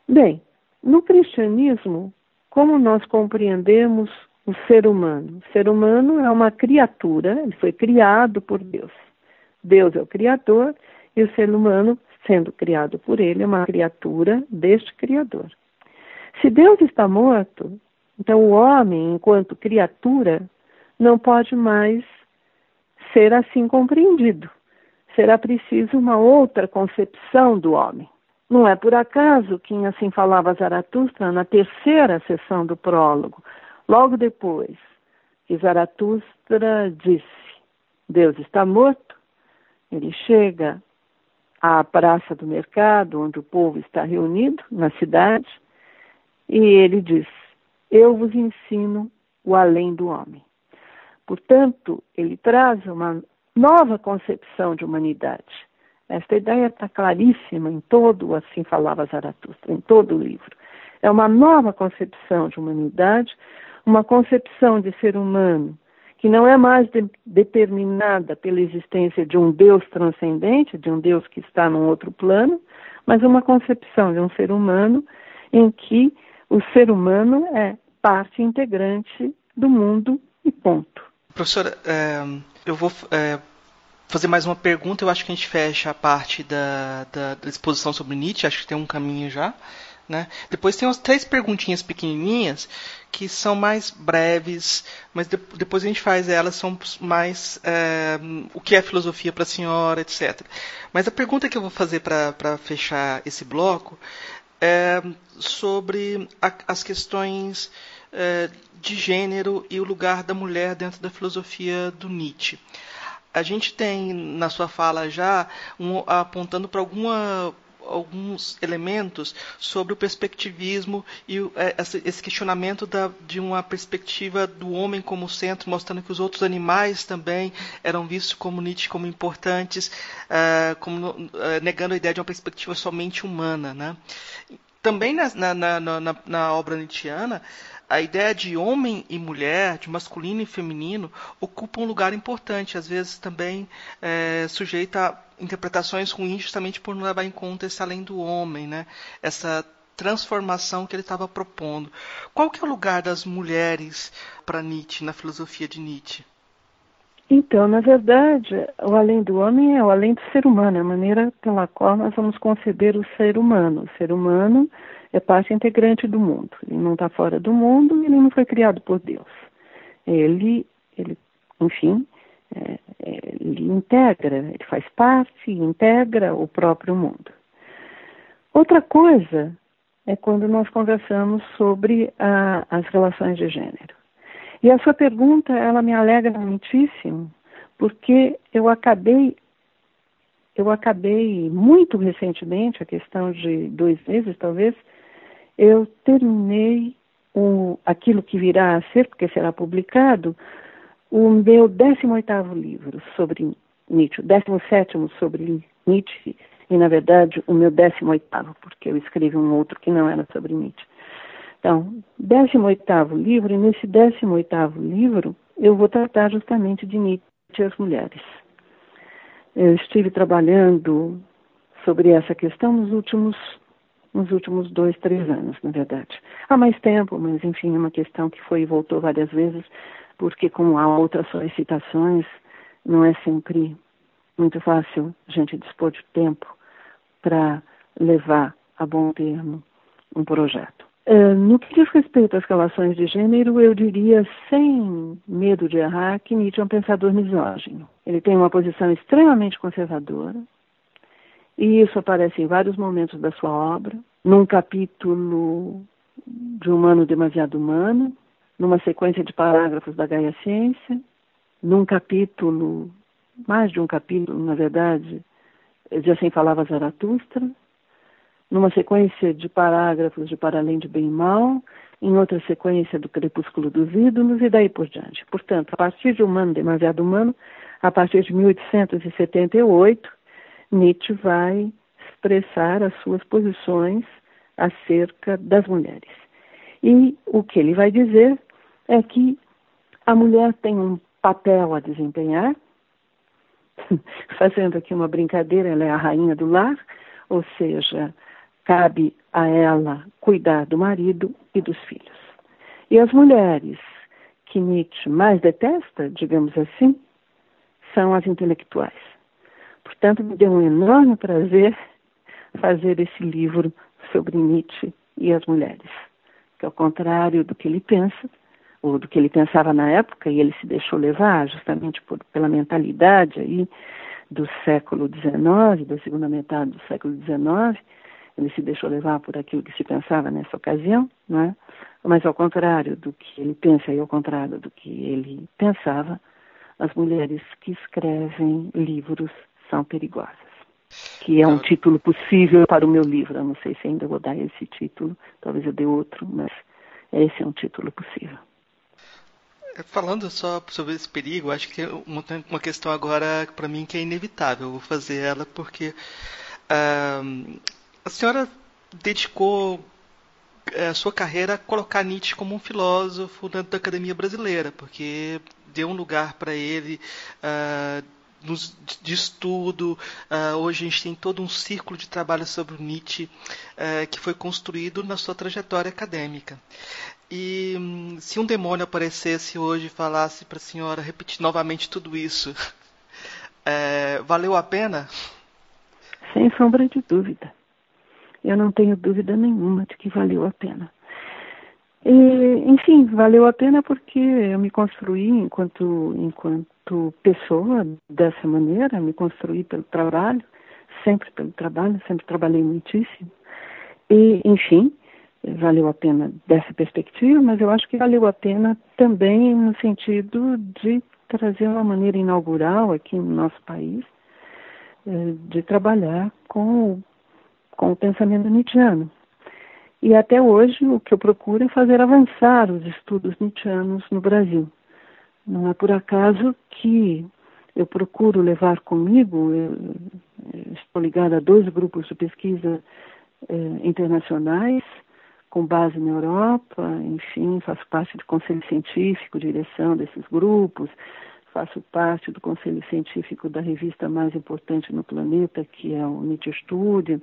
Bem, no cristianismo, como nós compreendemos o ser humano? O ser humano é uma criatura, ele foi criado por Deus. Deus é o Criador e o ser humano, sendo criado por ele, é uma criatura deste Criador. Se Deus está morto, então o homem, enquanto criatura, não pode mais ser assim compreendido. Será preciso uma outra concepção do homem. Não é por acaso que assim falava Zaratustra na terceira sessão do prólogo, logo depois que Zaratustra disse: Deus está morto. Ele chega à praça do mercado, onde o povo está reunido, na cidade, e ele diz: Eu vos ensino o além do homem. Portanto, ele traz uma nova concepção de humanidade. Esta ideia está claríssima em todo, assim falava Zaratustra, em todo o livro. É uma nova concepção de humanidade, uma concepção de ser humano que não é mais de, determinada pela existência de um Deus transcendente, de um Deus que está num outro plano, mas uma concepção de um ser humano em que o ser humano é parte integrante do mundo e ponto. Professora, é, eu vou é, fazer mais uma pergunta. Eu acho que a gente fecha a parte da, da, da exposição sobre Nietzsche. Acho que tem um caminho já. Né? Depois tem umas três perguntinhas pequenininhas que são mais breves, mas de, depois a gente faz elas, são mais é, o que é filosofia para a senhora, etc. Mas a pergunta que eu vou fazer para fechar esse bloco é sobre a, as questões é, de gênero e o lugar da mulher dentro da filosofia do Nietzsche. A gente tem na sua fala já um, apontando para alguma alguns elementos sobre o perspectivismo e é, esse questionamento da, de uma perspectiva do homem como centro, mostrando que os outros animais também eram vistos como Nietzsche como importantes, uh, como, negando a ideia de uma perspectiva somente humana. Né? Também na, na, na, na obra nietzschiana, a ideia de homem e mulher, de masculino e feminino, ocupa um lugar importante, às vezes também é, sujeita a interpretações ruins justamente por não levar em conta esse além do homem, né? essa transformação que ele estava propondo. Qual que é o lugar das mulheres para Nietzsche, na filosofia de Nietzsche? Então, na verdade, o além do homem é o além do ser humano, é a maneira pela qual nós vamos conceber o ser humano. O ser humano é parte integrante do mundo. Ele não está fora do mundo, ele não foi criado por Deus. Ele, ele enfim, É, é, ele integra, ele faz parte, integra o próprio mundo. Outra coisa é quando nós conversamos sobre a, as relações de gênero. E a sua pergunta, ela me alegra muitíssimo, porque eu acabei, eu acabei muito recentemente, a questão de dois meses talvez, eu terminei o, aquilo que virá a ser, porque será publicado, o meu 18º livro sobre Nietzsche, o 17º sobre Nietzsche, e na verdade o meu 18º, porque eu escrevi um outro que não era sobre Nietzsche. Então, 18º livro, e nesse 18º livro eu vou tratar justamente de Nietzsche e as mulheres. Eu estive trabalhando sobre essa questão nos últimos nos últimos dois, três anos, na verdade. Há mais tempo, mas enfim, é uma questão que foi e voltou várias vezes, porque como há outras solicitações, não é sempre muito fácil a gente dispor de tempo para levar a bom termo um projeto. Uh, no que diz respeito às relações de gênero, eu diria, sem medo de errar, que Nietzsche é um pensador misógino. Ele tem uma posição extremamente conservadora, e isso aparece em vários momentos da sua obra, num capítulo de Humano Demasiado Humano, numa sequência de parágrafos da Gaia Ciência, num capítulo, mais de um capítulo, na verdade, de Assim Falava Zaratustra, numa sequência de parágrafos de Para Além de Bem e Mal, em outra sequência do Crepúsculo dos Ídolos e daí por diante. Portanto, a partir de Humano Demasiado Humano, a partir de 1878, Nietzsche vai expressar as suas posições acerca das mulheres. E o que ele vai dizer é que a mulher tem um papel a desempenhar, fazendo aqui uma brincadeira, ela é a rainha do lar, ou seja, cabe a ela cuidar do marido e dos filhos. E as mulheres que Nietzsche mais detesta, digamos assim, são as intelectuais. Portanto, me deu um enorme prazer fazer esse livro sobre Nietzsche e as mulheres, que ao contrário do que ele pensa, ou do que ele pensava na época, e ele se deixou levar justamente por, pela mentalidade aí do século XIX, da segunda metade do século XIX, ele se deixou levar por aquilo que se pensava nessa ocasião, não é? mas ao contrário do que ele pensa e ao contrário do que ele pensava, as mulheres que escrevem livros são perigosas. Que é um título possível para o meu livro. Eu não sei se ainda vou dar esse título, talvez eu dê outro, mas esse é um título possível. É, falando só sobre esse perigo, acho que uma, uma questão agora para mim que é inevitável. Eu vou fazer ela porque uh, a senhora dedicou é, a sua carreira a colocar Nietzsche como um filósofo dentro da academia brasileira, porque deu um lugar para ele uh, de estudo. Uh, hoje a gente tem todo um círculo de trabalho sobre o Nietzsche uh, que foi construído na sua trajetória acadêmica. E um, se um demônio aparecesse hoje e falasse para a senhora repetir novamente tudo isso, uh, valeu a pena? Sem sombra de dúvida. Eu não tenho dúvida nenhuma de que valeu a pena. E, enfim, valeu a pena porque eu me construí enquanto, enquanto pessoa dessa maneira, me construí pelo trabalho, sempre pelo trabalho, sempre trabalhei muitíssimo. E, enfim, valeu a pena dessa perspectiva, mas eu acho que valeu a pena também no sentido de trazer uma maneira inaugural aqui no nosso país eh, de trabalhar com, com o pensamento nietzschiano. E até hoje o que eu procuro é fazer avançar os estudos nietzschianos no Brasil. Não é por acaso que eu procuro levar comigo, estou ligada a dois grupos de pesquisa eh, internacionais, com base na Europa, enfim, faço parte do conselho científico, direção desses grupos, faço parte do conselho científico da revista mais importante no planeta, que é o Nietzsche Studio,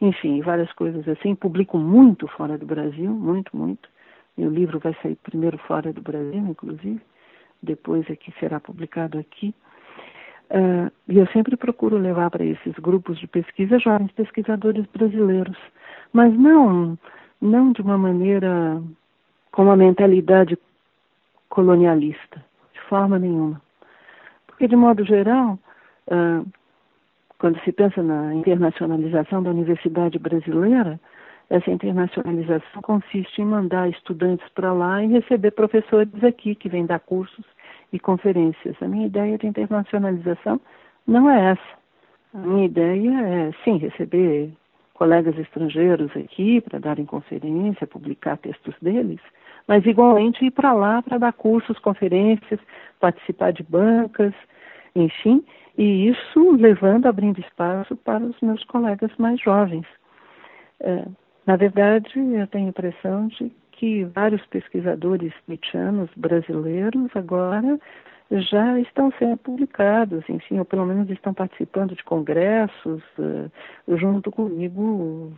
enfim, várias coisas assim. Publico muito fora do Brasil, muito, muito. Meu livro vai sair primeiro fora do Brasil, inclusive, depois é que será publicado aqui. Uh, e eu sempre procuro levar para esses grupos de pesquisa jovens pesquisadores brasileiros, mas não, não de uma maneira com uma mentalidade colonialista, de forma nenhuma Porque, de modo geral, uh, quando se pensa na internacionalização da universidade brasileira, essa internacionalização consiste em mandar estudantes para lá e receber professores aqui que vêm dar cursos e conferências. A minha ideia de internacionalização não é essa. A minha ideia é, sim, receber colegas estrangeiros aqui para darem conferência, publicar textos deles, mas igualmente ir para lá para dar cursos, conferências, participar de bancas, enfim, e isso levando, abrindo espaço para os meus colegas mais jovens. É, na verdade, eu tenho a impressão de que vários pesquisadores nietzschianos brasileiros agora já estão sendo publicados, enfim, ou pelo menos estão participando de congressos uh, junto comigo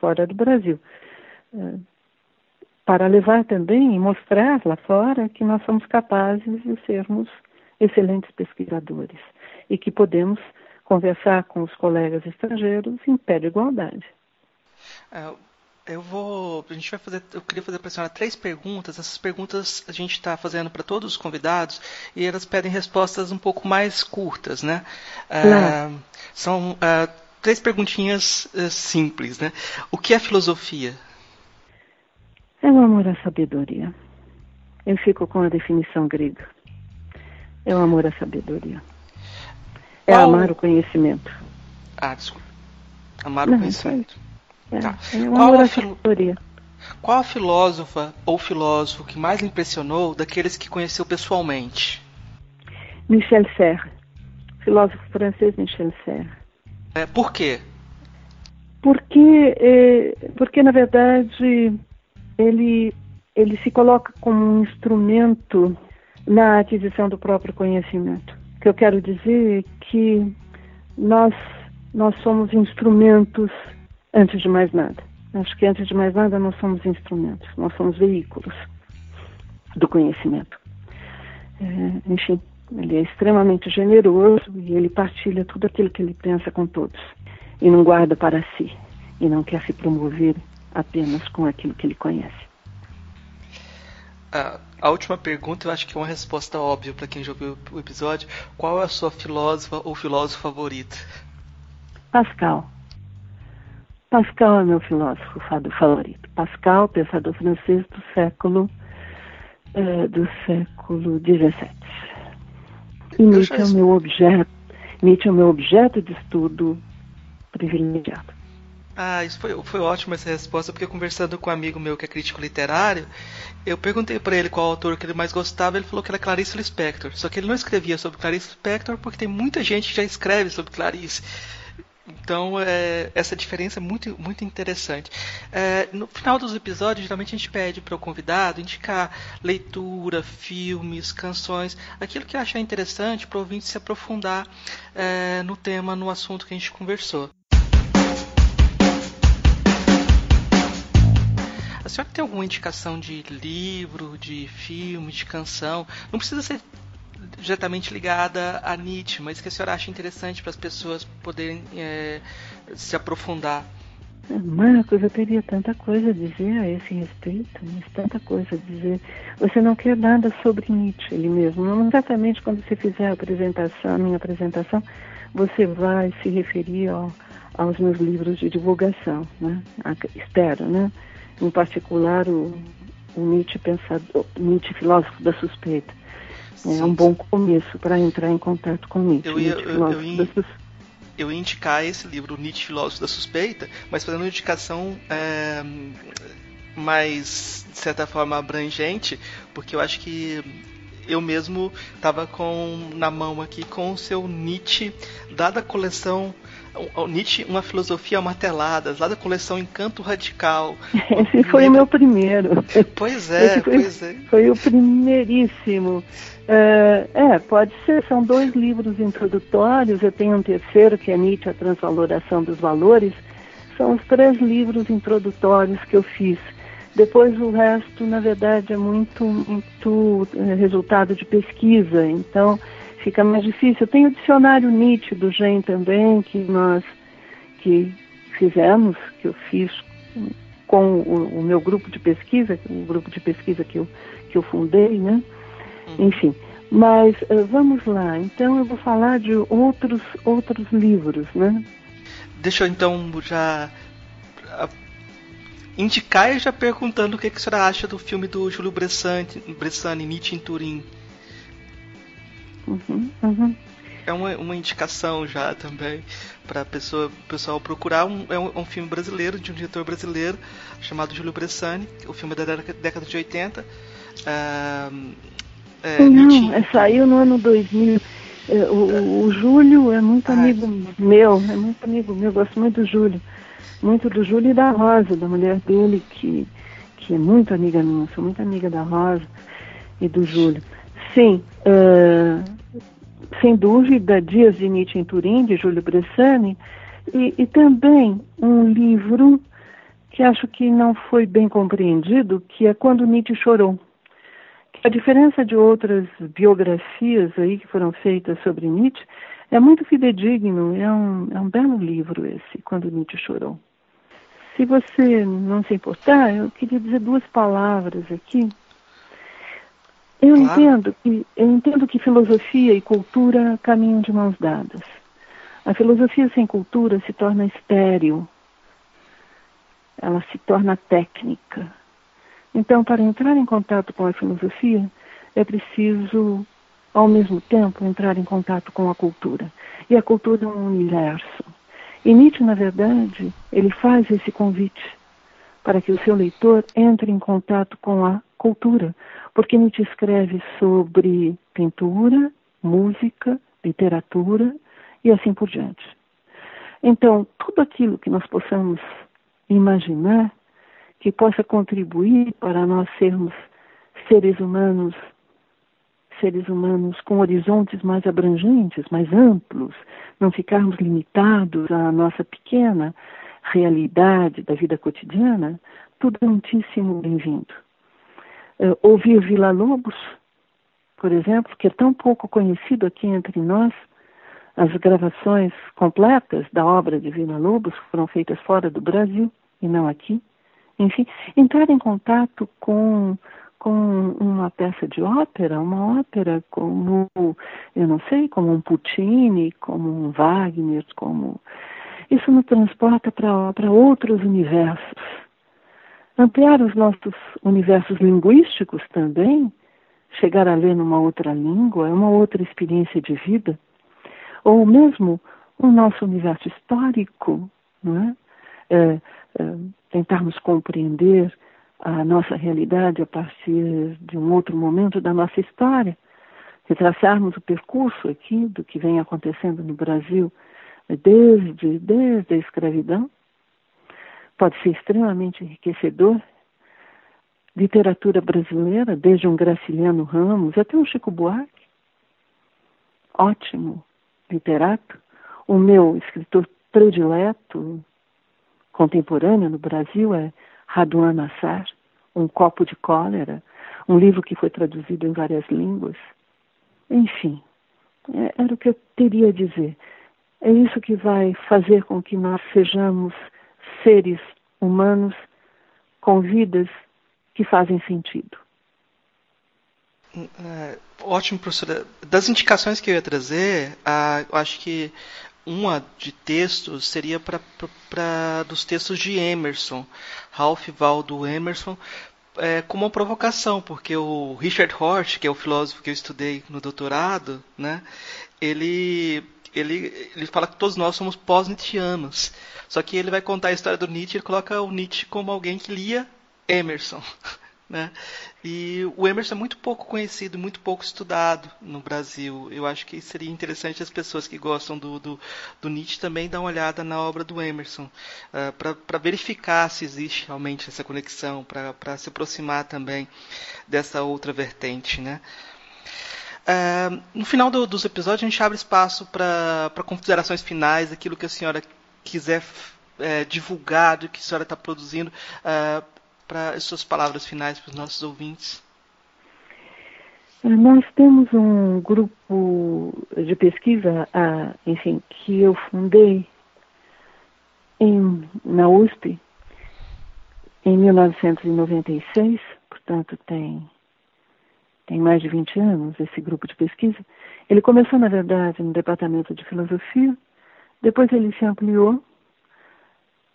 fora do Brasil. Uh, para levar também e mostrar lá fora que nós somos capazes de sermos excelentes pesquisadores e que podemos conversar com os colegas estrangeiros em pé de igualdade. É, eu vou. A gente vai fazer. Eu queria fazer para a senhora três perguntas. Essas perguntas a gente está fazendo para todos os convidados e elas pedem respostas um pouco mais curtas, né? Uh, são uh, três perguntinhas simples, né? O que é filosofia? É o amor à sabedoria. Eu fico com a definição grega. É o amor à sabedoria. É Qual... amar o conhecimento. Ah, desculpa. Amar Não, o conhecimento. É, tá. é Qual, a filo... Qual a filósofa ou filósofo que mais lhe impressionou daqueles que conheceu pessoalmente? Michel Serre. Filósofo francês Michel Serre. É, por quê? Porque, é, porque, na verdade, ele, ele se coloca como um instrumento na aquisição do próprio conhecimento. O que eu quero dizer é que nós, nós somos instrumentos antes de mais nada. Acho que antes de mais nada nós somos instrumentos, nós somos veículos do conhecimento. É, enfim, ele é extremamente generoso e ele partilha tudo aquilo que ele pensa com todos e não guarda para si e não quer se promover apenas com aquilo que ele conhece. A, a última pergunta, eu acho que é uma resposta óbvia para quem já ouviu o episódio. Qual é a sua filósofa ou filósofo favorito? Pascal. Pascal é meu filósofo favorito. Pascal, pensador francês do século é, do século XVII. E Nietzsche é o meu objeto, Nietzsche é o meu objeto de estudo privilegiado. Ah, isso foi, foi ótimo essa resposta, porque conversando com um amigo meu que é crítico literário, eu perguntei para ele qual autor que ele mais gostava, ele falou que era Clarice Lispector. Só que ele não escrevia sobre Clarice Lispector porque tem muita gente que já escreve sobre Clarice. Então, é, essa diferença é muito, muito interessante. É, no final dos episódios, geralmente a gente pede para o convidado indicar leitura, filmes, canções, aquilo que achar interessante para o ouvinte se aprofundar é, no tema, no assunto que a gente conversou. Senhora tem alguma indicação de livro, de filme, de canção? Não precisa ser diretamente ligada a Nietzsche, mas que a senhora acha interessante para as pessoas poderem é, se aprofundar? Marcos, eu teria tanta coisa a dizer a esse respeito, mas tanta coisa a dizer. Você não quer nada sobre Nietzsche, ele mesmo. Não exatamente quando você fizer a apresentação, a minha apresentação, você vai se referir ao, aos meus livros de divulgação, né? espero, né? Em particular o, o Nietzsche pensador, Nietzsche filósofo da suspeita. É um bom começo para entrar em contato com Nietzsche. Eu ia, eu, eu, eu ia indicar esse livro, Nietzsche, Filósofo da Suspeita, mas fazendo uma indicação é, mais, de certa forma, abrangente, porque eu acho que eu mesmo estava com na mão aqui com o seu Nietzsche, dada a coleção o Nietzsche, uma filosofia martelada, lá da coleção Encanto Radical. Esse foi o meu primeiro. Pois é, foi, pois é. Foi o primeiríssimo. É, é, pode ser, são dois livros introdutórios, eu tenho um terceiro que é Nietzsche, a Transvaloração dos Valores. São os três livros introdutórios que eu fiz. Depois o resto, na verdade, é muito, muito é, resultado de pesquisa. Então, fica mais difícil. Tem o dicionário Nietzsche do GEM também, que nós que fizemos, que eu fiz com o, o, meu grupo de pesquisa, o grupo de pesquisa que eu, que eu fundei, né? Uhum. Enfim, Mas uh, vamos lá, então eu vou falar de outros, outros livros, né? Deixa eu então já indicar e já perguntando o que, que a senhora acha do filme do Júlio Bressani, Bressani Nietzsche em Turim. Uhum, uhum. É uma, uma indicação já também para pessoa pessoal procurar. Um, é um, um, filme brasileiro, de um diretor brasileiro, chamado Júlio Bressani. O filme é da década de 80. Uh, é, Não, é, saiu no ano 2000. É, o, o, Júlio é muito ah, amigo meu, é muito amigo meu, gosto muito do Júlio. Muito do Júlio e da Rosa, da mulher dele, que, que é muito amiga minha, sou muito amiga da Rosa e do Júlio. Sim, uh, sem dúvida, Dias de Nietzsche em Turim, de Júlio Bressani, e, e também um livro que acho que não foi bem compreendido, que é Quando Nietzsche Chorou. A diferença de outras biografias aí que foram feitas sobre Nietzsche é muito fidedigno, é um, é um belo livro esse, Quando Nietzsche Chorou. Se você não se importar, eu queria dizer duas palavras aqui. Eu, claro. entendo, que, eu entendo que filosofia e cultura caminham de mãos dadas. A filosofia sem cultura se torna estéril, ela se torna técnica, então, para entrar em contato com a filosofia, é preciso, ao mesmo tempo, entrar em contato com a cultura. E a cultura é um universo. E Nietzsche, na verdade, ele faz esse convite para que o seu leitor entre em contato com a cultura, porque Nietzsche escreve sobre pintura, música, literatura e assim por diante. Então, tudo aquilo que nós possamos imaginar que possa contribuir para nós sermos seres humanos, seres humanos com horizontes mais abrangentes, mais amplos, não ficarmos limitados à nossa pequena realidade da vida cotidiana, tudo é muitíssimo bem-vindo. Uh, ouvir Vila Lobos, por exemplo, que é tão pouco conhecido aqui entre nós, as gravações completas da obra de Vila Lobos foram feitas fora do Brasil e não aqui enfim, entrar em contato com com uma peça de ópera, uma ópera como, eu não sei, como um Puccini, como um Wagner, como. Isso nos transporta para outros universos. Ampliar os nossos universos linguísticos também, chegar a ler numa outra língua, é uma outra experiência de vida. Ou mesmo o nosso universo histórico, não é? é, é tentarmos compreender a nossa realidade a partir de um outro momento da nossa história, retraçarmos o percurso aqui do que vem acontecendo no Brasil desde, desde a escravidão, pode ser extremamente enriquecedor. Literatura brasileira, desde um Graciliano Ramos até um Chico Buarque, ótimo literato. O meu escritor predileto, contemporânea no Brasil é Raduan Nassar, Um Copo de Cólera, um livro que foi traduzido em várias línguas. Enfim, é, era o que eu teria a dizer. É isso que vai fazer com que nós sejamos seres humanos com vidas que fazem sentido. É, ótimo, professora. Das indicações que eu ia trazer, eu acho que uma de textos seria para dos textos de Emerson, Ralph Waldo Emerson, é, como uma provocação, porque o Richard Hort, que é o filósofo que eu estudei no doutorado, né, ele, ele, ele fala que todos nós somos pós-Nietzscheanos. Só que ele vai contar a história do Nietzsche e coloca o Nietzsche como alguém que lia Emerson. Né? E o Emerson é muito pouco conhecido, muito pouco estudado no Brasil. Eu acho que seria interessante as pessoas que gostam do, do, do Nietzsche também dar uma olhada na obra do Emerson, uh, ah, para verificar se existe realmente essa conexão, para se aproximar também dessa outra vertente. Né? Uh, no final do, dos episódios, a gente abre espaço para considerações finais, aquilo que a senhora quiser é, divulgar do que a senhora está produzindo. Uh, para as suas palavras finais para os nossos ouvintes. Nós temos um grupo de pesquisa, enfim, que eu fundei em, na USP em 1996, portanto tem, tem mais de 20 anos, esse grupo de pesquisa. Ele começou, na verdade, no departamento de filosofia, depois ele se ampliou,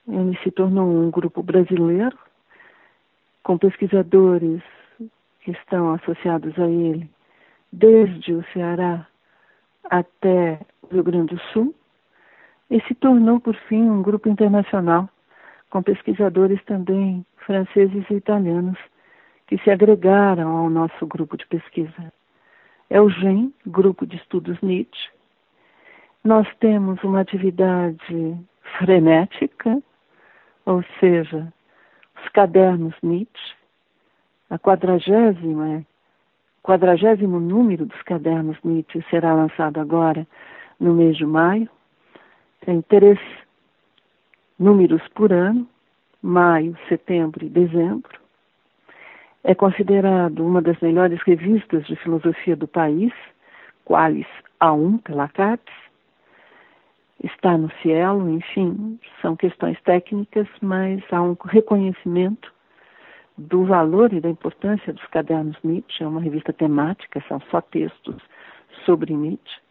ele se tornou um grupo brasileiro, com pesquisadores que estão associados a ele, desde o Ceará até o Rio Grande do Sul, e se tornou, por fim, um grupo internacional, com pesquisadores também franceses e italianos que se agregaram ao nosso grupo de pesquisa. É o GEM, Grupo de Estudos Nietzsche. Nós temos uma atividade frenética, ou seja, os cadernos Nietzsche, a quadragésima, quadragésimo número dos cadernos Nietzsche será lançado agora no mês de maio. Tem três números por ano, maio, setembro e dezembro. É considerado uma das melhores revistas de filosofia do país, Qualis A1 pela CAPES. Está no cielo, enfim, são questões técnicas, mas há um reconhecimento do valor e da importância dos cadernos Nietzsche, é uma revista temática, são só textos sobre Nietzsche.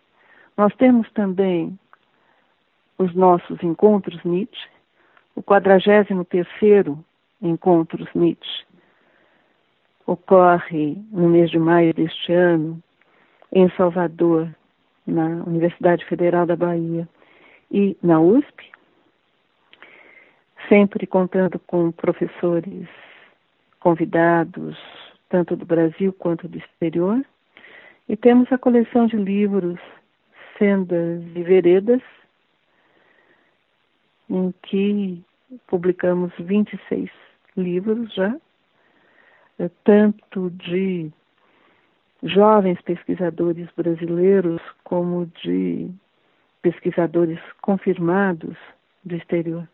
Nós temos também os nossos encontros Nietzsche, o 43º Encontros Nietzsche ocorre no mês de maio deste ano em Salvador, na Universidade Federal da Bahia e na USP, sempre contando com professores convidados, tanto do Brasil quanto do exterior. E temos a coleção de livros Sendas e Veredas, em que publicamos 26 livros já, tanto de jovens pesquisadores brasileiros como de pesquisadores confirmados do exterior.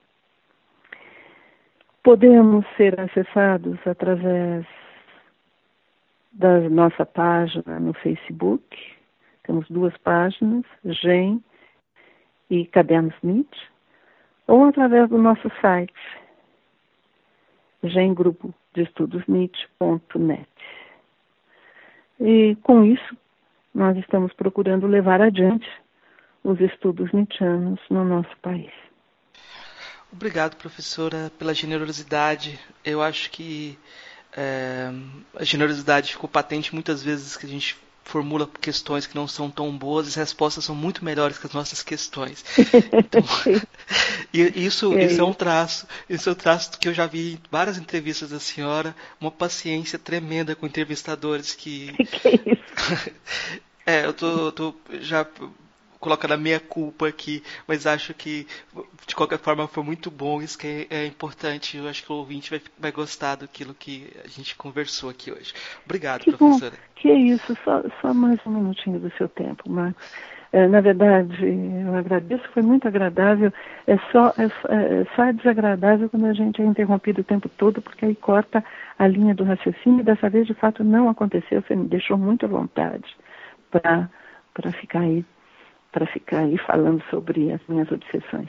Podemos ser acessados através da nossa página no Facebook. Temos duas páginas, GEM e Cadernos Nietzsche ou através do nosso site, gengrupo de estudos Nietzsche.net. E com isso, nós estamos procurando levar adiante os estudos nietzschianos no nosso país. Obrigado, professora, pela generosidade. Eu acho que é, a generosidade ficou patente muitas vezes que a gente formula questões que não são tão boas e as respostas são muito melhores que as nossas questões. Então, e isso, é isso é um traço. Isso é um traço que eu já vi em várias entrevistas da senhora, uma paciência tremenda com entrevistadores que. que é isso? é, eu tô, tô já colocando a minha culpa aqui, mas acho que de qualquer forma foi muito bom, isso que é, é importante. Eu acho que o ouvinte vai, vai gostar daquilo que a gente conversou aqui hoje. Obrigado, que professora. Bom. Que é isso, só, só mais um minutinho do seu tempo, Marcos. É, na verdade, eu agradeço, foi muito agradável. É só, é, é, só é desagradável quando a gente é interrompido o tempo todo, porque aí corta a linha do raciocínio. E dessa vez, de fato, não aconteceu. Você me deixou muito à vontade para ficar aí para ficar aí falando sobre as minhas obsessões.